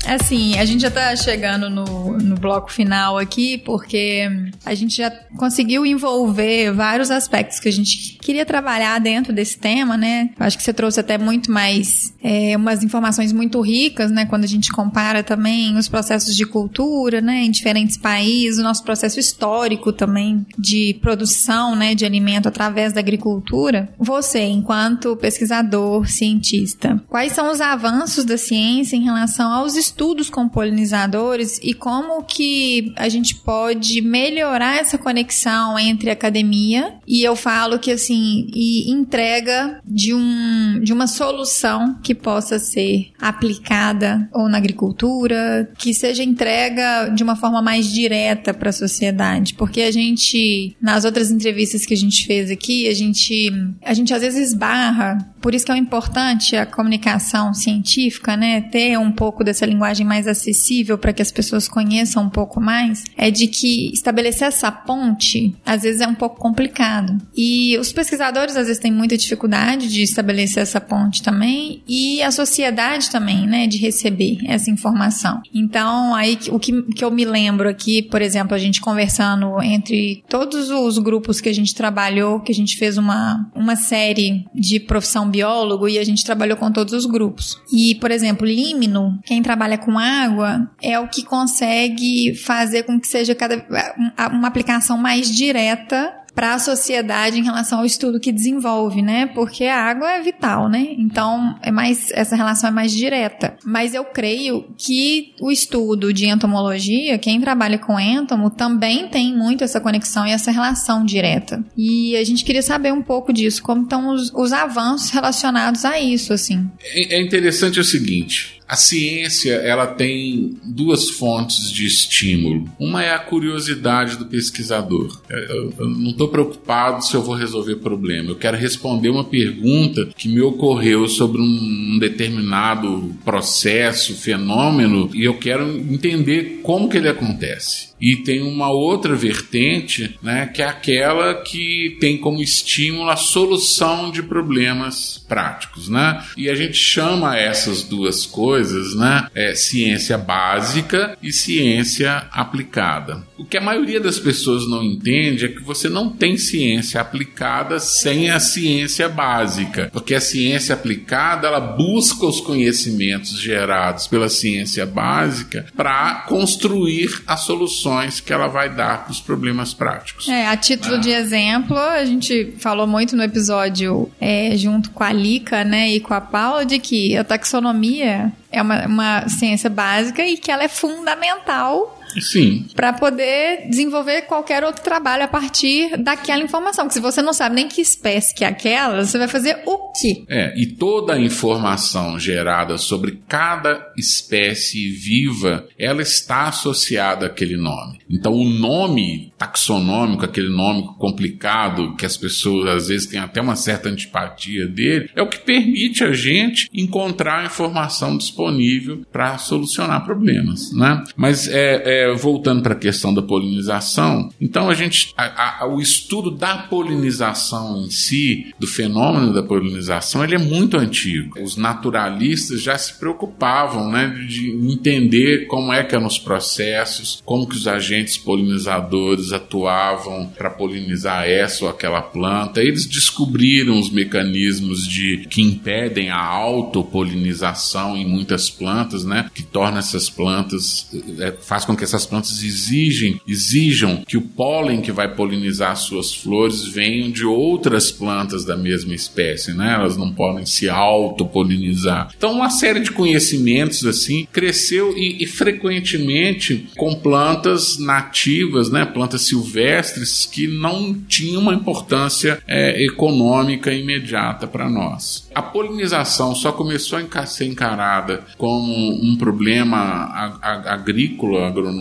Assim, a gente já tá chegando no, no bloco final aqui, porque a gente já conseguiu envolver vários aspectos que a gente queria trabalhar dentro desse tema, né? Eu acho que você trouxe até muito mais, é, umas informações muito ricas, né? Quando a gente compara também os processos de cultura, né? Em diferentes países, o nosso processo histórico também de produção, né? De alimento através da agricultura. Você, enquanto pesquisador, cientista, quais são os avanços da ciência em relação aos estudos com polinizadores e como que a gente pode melhorar essa conexão entre academia. E eu falo que assim e entrega de um de uma solução que possa ser aplicada ou na agricultura, que seja entrega de uma forma mais direta para a sociedade, porque a gente nas outras entrevistas que a gente fez aqui, a gente a gente às vezes esbarra, por isso que é importante a comunicação científica, né, ter um pouco dessa linguagem mais acessível para que as pessoas conheçam um pouco mais, é de que estabelecer essa ponte às vezes é um pouco complicado. E os pesquisadores às vezes têm muita dificuldade de estabelecer essa ponte também e a sociedade também, né, de receber essa informação. Então, aí o que, que eu me lembro aqui, por exemplo, a gente conversando entre todos os grupos que a gente trabalhou, que a gente fez uma, uma série de profissão biólogo e a gente trabalhou com todos os grupos. E, por exemplo, límino, quem trabalha com água é o que consegue fazer com que seja cada uma aplicação mais direta para a sociedade em relação ao estudo que desenvolve, né? Porque a água é vital, né? Então, é mais essa relação é mais direta. Mas eu creio que o estudo de entomologia, quem trabalha com entomo, também tem muito essa conexão e essa relação direta. E a gente queria saber um pouco disso, como estão os, os avanços relacionados a isso, assim. É, é interessante o seguinte: a ciência ela tem duas fontes de estímulo. Uma é a curiosidade do pesquisador. Eu, eu não estou preocupado se eu vou resolver problema. Eu quero responder uma pergunta que me ocorreu sobre um determinado processo, fenômeno, e eu quero entender como que ele acontece. E tem uma outra vertente, né, que é aquela que tem como estímulo a solução de problemas práticos, né? E a gente chama essas duas coisas, né, é, ciência básica e ciência aplicada. O que a maioria das pessoas não entende é que você não tem ciência aplicada sem a ciência básica, porque a ciência aplicada ela busca os conhecimentos gerados pela ciência básica para construir as soluções soluções que ela vai dar para os problemas práticos. É, a título de exemplo, a gente falou muito no episódio é, junto com a Lica, né, e com a Paula, de que a taxonomia é uma, uma ciência básica e que ela é fundamental Sim. Para poder desenvolver qualquer outro trabalho a partir daquela informação. Porque se você não sabe nem que espécie que é aquela, você vai fazer o quê? É, e toda a informação gerada sobre cada espécie viva, ela está associada àquele nome. Então, o nome taxonômico, aquele nome complicado que as pessoas às vezes têm até uma certa antipatia dele, é o que permite a gente encontrar a informação disponível para solucionar problemas, né? Mas é, é voltando para a questão da polinização, então a gente, a, a, o estudo da polinização em si, do fenômeno da polinização, ele é muito antigo. Os naturalistas já se preocupavam, né, de entender como é que eram os processos, como que os agentes polinizadores atuavam para polinizar essa ou aquela planta. Eles descobriram os mecanismos de que impedem a autopolinização em muitas plantas, né, que torna essas plantas, é, faz com que essas plantas exigem, exijam que o pólen que vai polinizar suas flores venham de outras plantas da mesma espécie, né? Elas não podem se autopolinizar. Então, uma série de conhecimentos assim cresceu e, e frequentemente com plantas nativas, né? Plantas silvestres que não tinham uma importância é, econômica imediata para nós. A polinização só começou a ser encarada como um problema agrícola, agronômico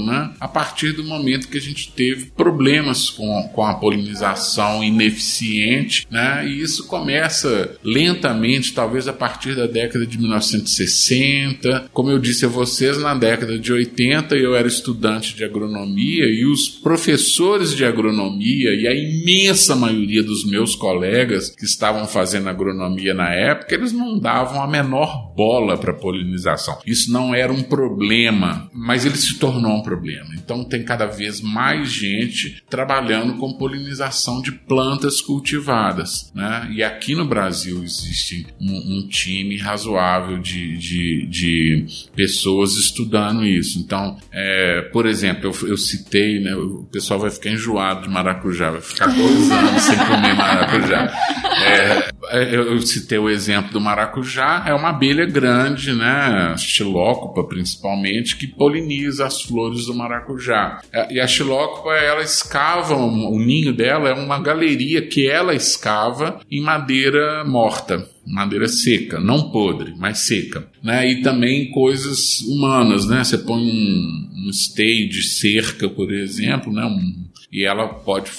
né, a partir do momento que a gente teve problemas com, com a polinização ineficiente, né, e isso começa lentamente, talvez a partir da década de 1960. Como eu disse a vocês, na década de 80 eu era estudante de agronomia e os professores de agronomia e a imensa maioria dos meus colegas que estavam fazendo agronomia na época, eles não davam a menor bola para polinização. Isso não era um problema, mas eles se tornou um problema. Então tem cada vez mais gente trabalhando com polinização de plantas cultivadas. Né? E aqui no Brasil existe um, um time razoável de, de, de, pessoas estudando isso. Então, é, por exemplo, eu, eu, citei, né, o pessoal vai ficar enjoado de maracujá, vai ficar dois anos sem comer maracujá. É, eu citei o exemplo do maracujá, é uma abelha grande, né, xilócopa principalmente, que poliniza as flores do maracujá. É, e a xilócopa, ela escava, o ninho dela é uma galeria que ela escava em madeira morta madeira seca, não podre, mas seca, né? E também coisas humanas, né? Você põe um, um stay de cerca, por exemplo, né? Um, e ela pode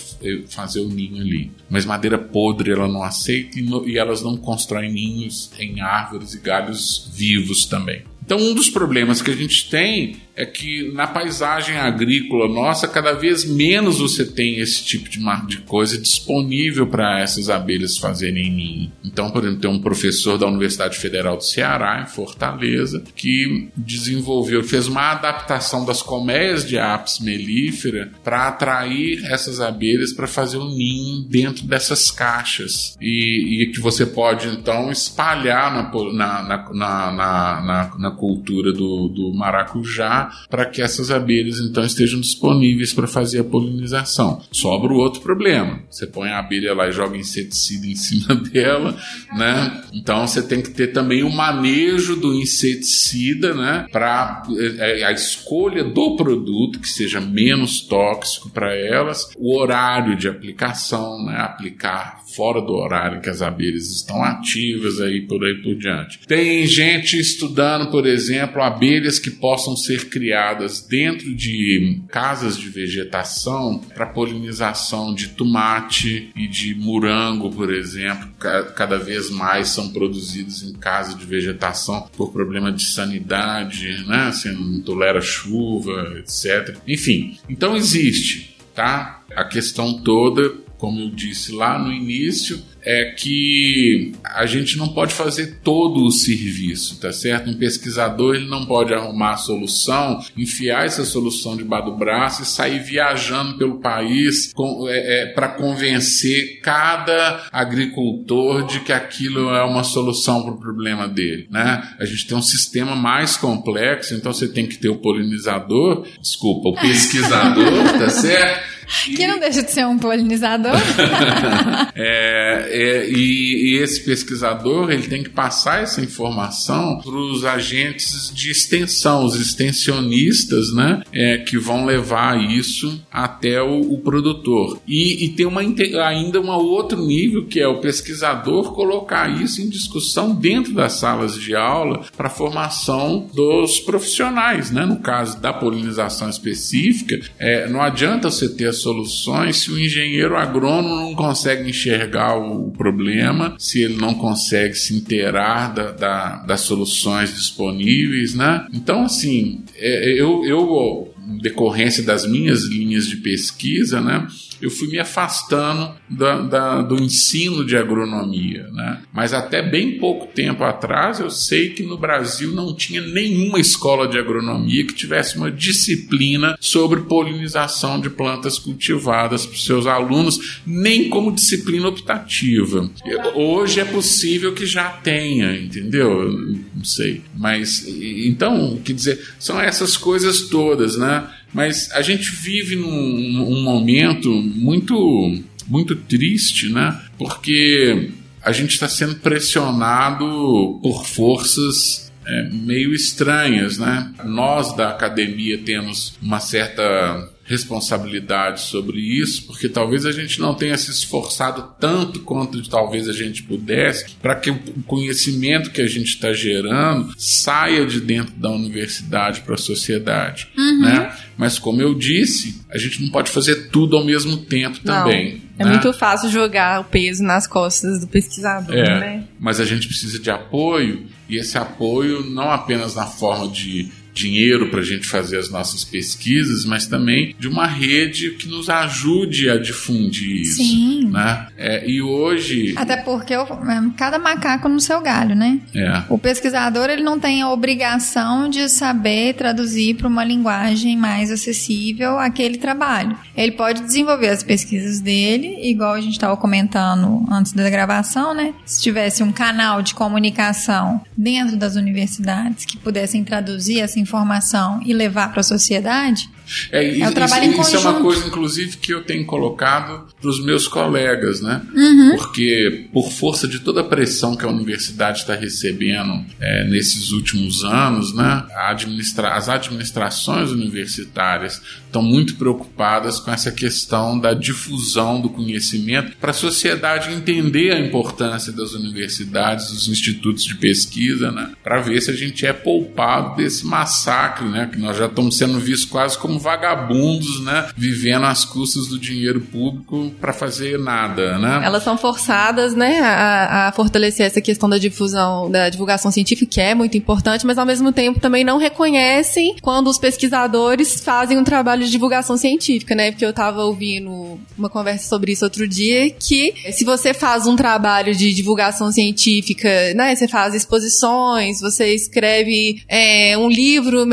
fazer o ninho ali. Mas madeira podre ela não aceita e, elas não constroem ninhos em árvores e galhos vivos também. Então, um dos problemas que a gente tem é que na paisagem agrícola nossa, cada vez menos você tem esse tipo de, de coisa disponível para essas abelhas fazerem ninho. Então, por exemplo, tem um professor da Universidade Federal do Ceará, em Fortaleza, que desenvolveu, fez uma adaptação das colmeias de apis mellifera para atrair essas abelhas para fazer um ninho dentro dessas caixas. E, e que você pode, então, espalhar na, na, na, na, na cultura do, do maracujá para que essas abelhas então estejam disponíveis para fazer a polinização. Sobra o outro problema. Você põe a abelha lá e joga inseticida em cima dela, né? Então você tem que ter também o manejo do inseticida, né? Para é, a escolha do produto que seja menos tóxico para elas, o horário de aplicação, né? Aplicar fora do horário que as abelhas estão ativas aí por aí por diante. Tem gente estudando, por exemplo, abelhas que possam ser criadas dentro de casas de vegetação para polinização de tomate e de morango, por exemplo. Cada vez mais são produzidos em casas de vegetação por problema de sanidade, né? Assim, não tolera chuva, etc. Enfim, então existe, tá? A questão toda como eu disse lá no início, é que a gente não pode fazer todo o serviço, tá certo? Um pesquisador ele não pode arrumar a solução, enfiar essa solução debaixo do braço e sair viajando pelo país é, é, para convencer cada agricultor de que aquilo é uma solução para o problema dele, né? A gente tem um sistema mais complexo, então você tem que ter o polinizador, desculpa, o pesquisador, tá certo? Que não deixa de ser um polinizador. é, é, e, e, esse pesquisador ele tem que passar essa informação para os agentes de extensão, os extensionistas, né, é, que vão levar isso até o, o produtor. E, e tem uma, ainda um outro nível que é o pesquisador colocar isso em discussão dentro das salas de aula para a formação dos profissionais, né? No caso da polinização específica, é, não adianta você ter soluções se o engenheiro agrônomo não consegue enxergar o problema, se ele não consegue se inteirar da, da, das soluções disponíveis, né? Então, assim, é, eu, eu, decorrência das minhas linhas de pesquisa, né? Eu fui me afastando da, da, do ensino de agronomia. Né? Mas até bem pouco tempo atrás eu sei que no Brasil não tinha nenhuma escola de agronomia que tivesse uma disciplina sobre polinização de plantas cultivadas para os seus alunos, nem como disciplina optativa. Hoje é possível que já tenha, entendeu? Não sei. Mas então, quer dizer, são essas coisas todas, né? Mas a gente vive num, num momento muito, muito triste, né? Porque a gente está sendo pressionado por forças é, meio estranhas, né? Nós da academia temos uma certa responsabilidade sobre isso, porque talvez a gente não tenha se esforçado tanto quanto talvez a gente pudesse para que o conhecimento que a gente está gerando saia de dentro da universidade para a sociedade, uhum. né? Mas como eu disse, a gente não pode fazer tudo ao mesmo tempo não. também. É né? muito fácil jogar o peso nas costas do pesquisador, é, né? Mas a gente precisa de apoio e esse apoio não apenas na forma de dinheiro para a gente fazer as nossas pesquisas, mas também de uma rede que nos ajude a difundir isso. Sim. Né? É, e hoje. Até porque eu, é, cada macaco no seu galho, né? É. O pesquisador ele não tem a obrigação de saber traduzir para uma linguagem mais acessível aquele trabalho. Ele pode desenvolver as pesquisas dele, igual a gente estava comentando antes da gravação, né? Se tivesse um canal de comunicação dentro das universidades que pudessem traduzir essa informação e levar para a sociedade, é, é um trabalho isso, isso é uma coisa, inclusive, que eu tenho colocado para os meus colegas, né? Uhum. Porque, por força de toda a pressão que a universidade está recebendo é, nesses últimos anos, né? Administra as administrações universitárias estão muito preocupadas com essa questão da difusão do conhecimento para a sociedade entender a importância das universidades, dos institutos de pesquisa, né? Para ver se a gente é poupado desse massacre, né? Que nós já estamos sendo vistos quase como vagabundos, né? Vivendo às custas do dinheiro público para fazer nada, né? Elas são forçadas, né, a, a, fortalecer essa questão da difusão, da divulgação científica, que é muito importante, mas ao mesmo tempo também não reconhecem quando os pesquisadores fazem um trabalho de divulgação científica, né? Porque eu estava ouvindo uma conversa sobre isso outro dia, que se você faz um trabalho de divulgação científica, né? Você faz exposições, você escreve é, um livro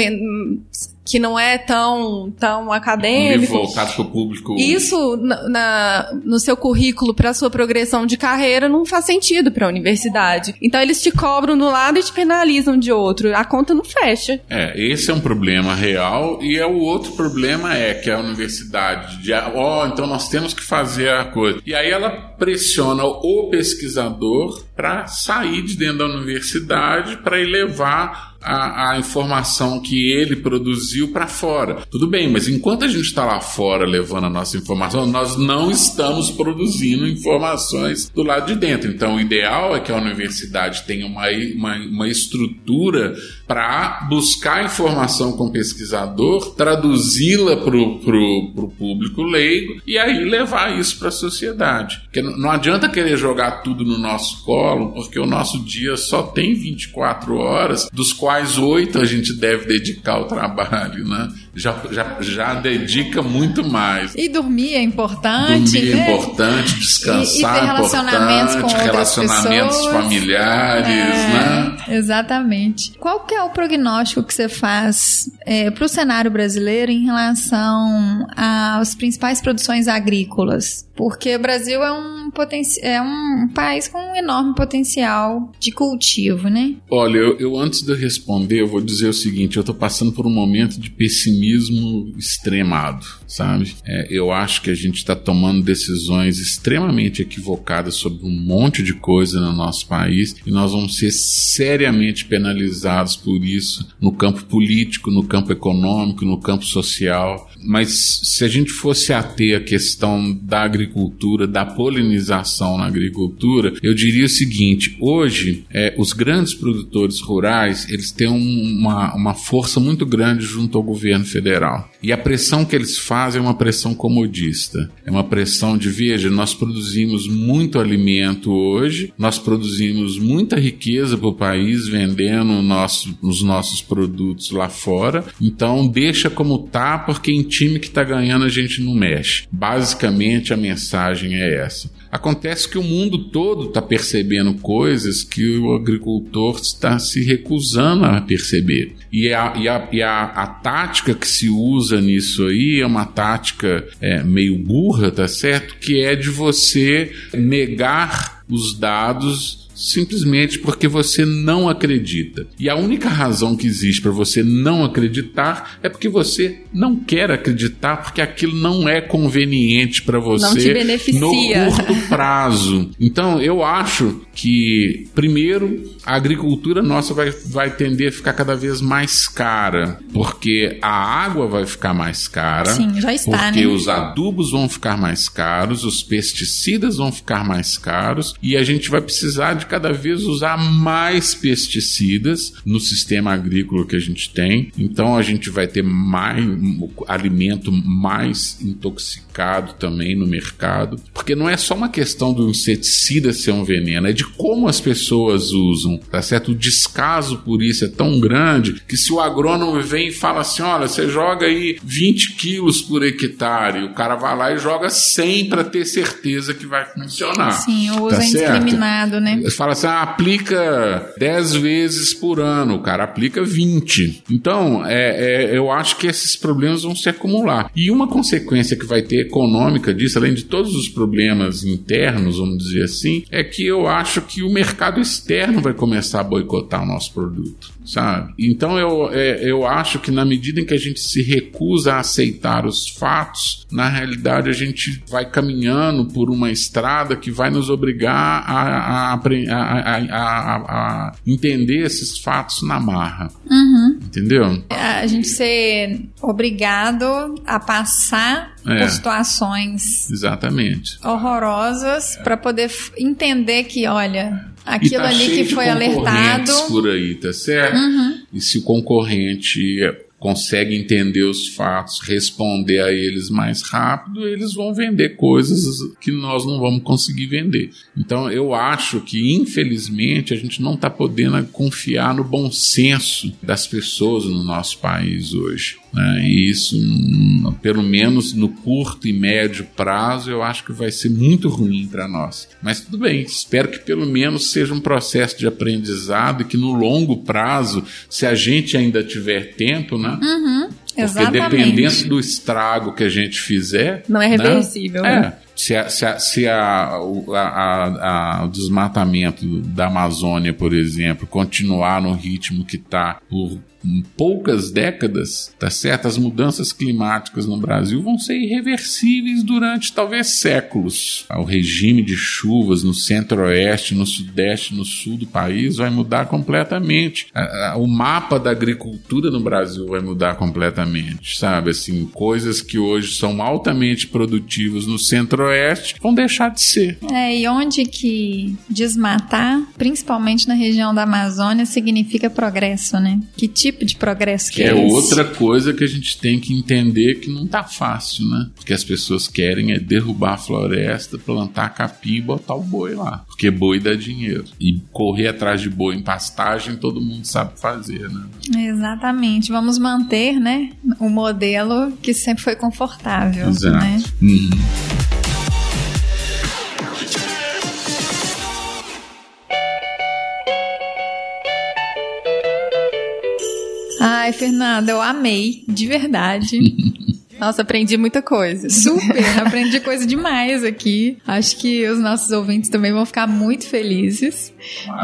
que não é tão, tão acadêmico. Um voltado para o público. Isso na, na, no seu currículo para sua progressão de carreira não faz sentido para a universidade. Então eles te cobram do lado e te penalizam de outro. A conta não fecha. É, esse é um problema real e é o outro problema é que a universidade, de, ó, oh, então nós temos que fazer a coisa. E aí ela pressiona o pesquisador para sair de dentro da universidade para levar a, a, informação que ele produziu para fora. Tudo bem, mas enquanto a gente está lá fora levando a nossa informação, nós não estamos produzindo informações do lado de dentro. Então, o ideal é que a universidade tenha uma, uma, uma estrutura para buscar informação com o pesquisador, traduzi-la para o público leigo e aí levar isso para a sociedade. Porque não adianta querer jogar tudo no nosso colo, porque o nosso dia só tem 24 horas, dos quais oito a gente deve dedicar ao trabalho, né? já, já, já dedica muito mais. E dormir é importante. Dormir é né? é importante, descansar e, e ter relacionamentos é importante, com relacionamentos pessoas. familiares, é, né? Exatamente. Qual que é o prognóstico que você faz é, para o cenário brasileiro em relação às principais produções agrícolas? Porque o Brasil é um, é um país com um enorme potencial de cultivo, né? Olha, eu, eu antes de responder, eu vou dizer o seguinte: eu estou passando por um momento de pessimismo extremado, sabe? É, eu acho que a gente está tomando decisões extremamente equivocadas sobre um monte de coisa no nosso país e nós vamos ser seriamente penalizados por isso no campo político, no campo econômico, no campo social. Mas se a gente fosse ater a questão da agricultura, da polinização na agricultura, eu diria o seguinte: hoje é, os grandes produtores rurais eles têm uma, uma força muito grande junto ao governo federal. E a pressão que eles fazem é uma pressão comodista. É uma pressão de, veja, nós produzimos muito alimento hoje, nós produzimos muita riqueza para o país vendendo nosso, os nossos produtos lá fora, então deixa como tá, porque em time que está ganhando a gente não mexe. Basicamente a mensagem é essa. Acontece que o mundo todo está percebendo coisas que o agricultor está se recusando a perceber. E a, e a, e a, a tática que se usa nisso aí é uma tática é, meio burra, tá certo? Que é de você negar os dados simplesmente porque você não acredita. E a única razão que existe para você não acreditar é porque você não quer acreditar, porque aquilo não é conveniente para você no curto prazo. Então, eu acho que, primeiro, a agricultura nossa vai, vai tender a ficar cada vez mais cara, porque a água vai ficar mais cara. Sim, já está, porque né? os adubos vão ficar mais caros, os pesticidas vão ficar mais caros e a gente vai precisar de cada vez usar mais pesticidas no sistema agrícola que a gente tem. Então a gente vai ter mais alimento mais intoxicado também no mercado, porque não é só uma questão do inseticida ser um veneno, é de como as pessoas usam, tá certo? O descaso por isso é tão grande que se o agrônomo vem e fala assim, olha, você joga aí 20 quilos por hectare, o cara vai lá e joga 100 para ter certeza que vai funcionar. Sim, o uso tá é indiscriminado, né? Fala assim, ah, aplica 10 vezes por ano, cara aplica 20. Então, é, é, eu acho que esses problemas vão se acumular. E uma consequência que vai ter econômica disso, além de todos os problemas internos, vamos dizer assim, é que eu acho que o mercado externo vai começar a boicotar o nosso produto sabe? Então eu, é, eu acho que na medida em que a gente se recusa a aceitar os fatos, na realidade a gente vai caminhando por uma estrada que vai nos obrigar a, a, a, a entender esses fatos na marra. Uhum. Entendeu? A gente ser obrigado a passar é. por situações Exatamente. horrorosas é. para poder entender que, olha, Aquilo tá ali que foi alertado. por aí, tá certo? Uhum. E se o concorrente consegue entender os fatos, responder a eles mais rápido, eles vão vender coisas que nós não vamos conseguir vender. Então eu acho que, infelizmente, a gente não está podendo confiar no bom senso das pessoas no nosso país hoje. Né? E isso, pelo menos no curto e médio prazo, eu acho que vai ser muito ruim para nós. Mas tudo bem, espero que pelo menos seja um processo de aprendizado e que no longo prazo, se a gente ainda tiver tempo, né? Uhum Exatamente. Porque dependendo do estrago que a gente fizer. Não é reversível. Né? Né? Se, a, se, a, se a, o desmatamento da Amazônia, por exemplo, continuar no ritmo que está por poucas décadas, tá certo? As mudanças climáticas no Brasil vão ser irreversíveis durante talvez séculos. O regime de chuvas no centro-oeste, no sudeste, no sul do país vai mudar completamente. O mapa da agricultura no Brasil vai mudar completamente, sabe? Assim, coisas que hoje são altamente produtivas no centro-oeste vão deixar de ser. É, e onde que desmatar, principalmente na região da Amazônia, significa progresso, né? Que tipo de progresso que, que é, é outra coisa que a gente tem que entender que não tá fácil, né? Porque as pessoas querem é derrubar a floresta, plantar capim e botar o boi lá. Porque boi dá dinheiro. E correr atrás de boi em pastagem todo mundo sabe fazer, né? Exatamente. Vamos manter, né, o modelo que sempre foi confortável. Exato. Né? Uhum. Ai, Fernanda, eu amei, de verdade. Nossa, aprendi muita coisa. Super, aprendi coisa demais aqui. Acho que os nossos ouvintes também vão ficar muito felizes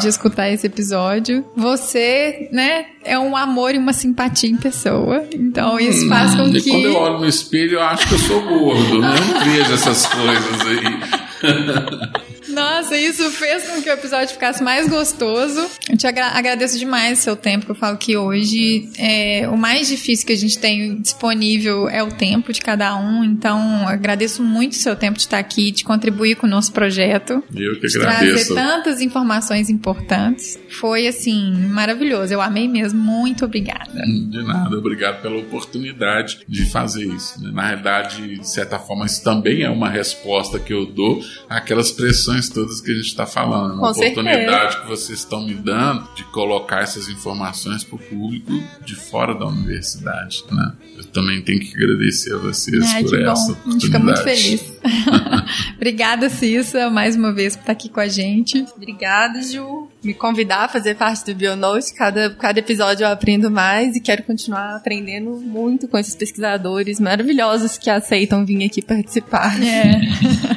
de escutar esse episódio. Você, né, é um amor e uma simpatia em pessoa. Então isso faz com e que. Quando eu olho no espelho, eu acho que eu sou gordo, né? Eu não vejo essas coisas aí. Nossa, isso fez com que o episódio ficasse mais gostoso. Eu te agra agradeço demais o seu tempo, que eu falo que hoje é, o mais difícil que a gente tem disponível é o tempo de cada um. Então, agradeço muito o seu tempo de estar aqui, de contribuir com o nosso projeto. Eu que de agradeço. trazer tantas informações importantes. Foi, assim, maravilhoso. Eu amei mesmo. Muito obrigada. De nada, obrigado pela oportunidade de fazer isso. Na realidade, de certa forma, isso também é uma resposta que eu dou àquelas pressões todas que a gente está falando. Uma Com oportunidade certeza. que vocês estão me dando de colocar essas informações para o público de fora da universidade. Né? Eu também tenho que agradecer a vocês Ai, por essa bom. A oportunidade. gente fica muito feliz. Obrigada, Cissa, mais uma vez por estar aqui com a gente. Obrigada, Ju. Me convidar a fazer parte do Bionote. Cada, cada episódio eu aprendo mais e quero continuar aprendendo muito com esses pesquisadores maravilhosos que aceitam vir aqui participar. É.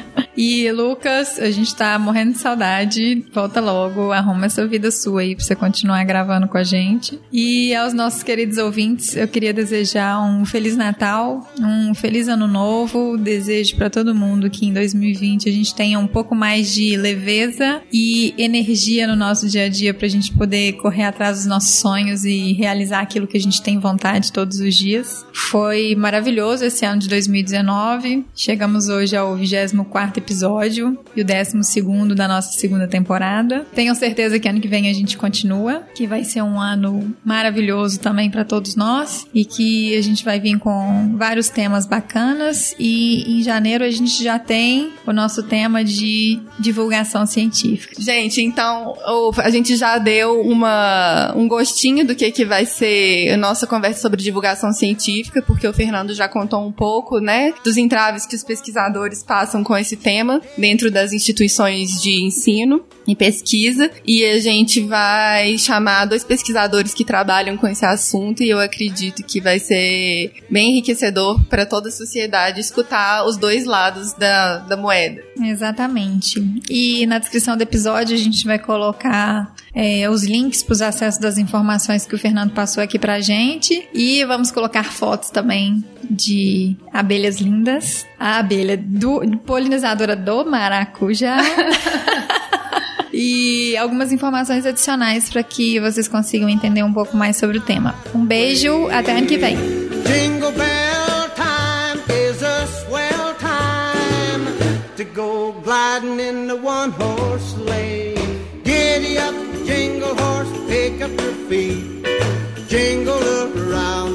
E Lucas, a gente tá morrendo de saudade. Volta logo, arruma essa vida sua aí pra você continuar gravando com a gente. E aos nossos queridos ouvintes, eu queria desejar um feliz Natal, um feliz ano novo. Desejo para todo mundo que em 2020 a gente tenha um pouco mais de leveza e energia no nosso dia a dia pra gente poder correr atrás dos nossos sonhos e realizar aquilo que a gente tem vontade todos os dias. Foi maravilhoso esse ano de 2019. Chegamos hoje ao 24 episódio e o 12 da nossa segunda temporada. Tenho certeza que ano que vem a gente continua, que vai ser um ano maravilhoso também para todos nós e que a gente vai vir com vários temas bacanas e em janeiro a gente já tem o nosso tema de divulgação científica. Gente, então a gente já deu uma, um gostinho do que, que vai ser a nossa conversa sobre divulgação científica, porque o Fernando já contou um pouco, né, dos entraves que os pesquisadores passam com esse tema dentro das instituições de ensino e pesquisa. E a gente vai chamar dois pesquisadores que trabalham com esse assunto e eu acredito que vai ser bem enriquecedor para toda a sociedade escutar os dois lados da, da moeda. Exatamente. E na descrição do episódio a gente vai colocar é, os links para os acessos das informações que o Fernando passou aqui pra gente. E vamos colocar fotos também de abelhas lindas. A abelha do, polinizadora do maracujá. e algumas informações adicionais para que vocês consigam entender um pouco mais sobre o tema. Um beijo, até ano que vem. Jingle bell time is a swell time to go gliding in the one horse sleigh. Giddy up, jingle horse, pick up your feet, jingle around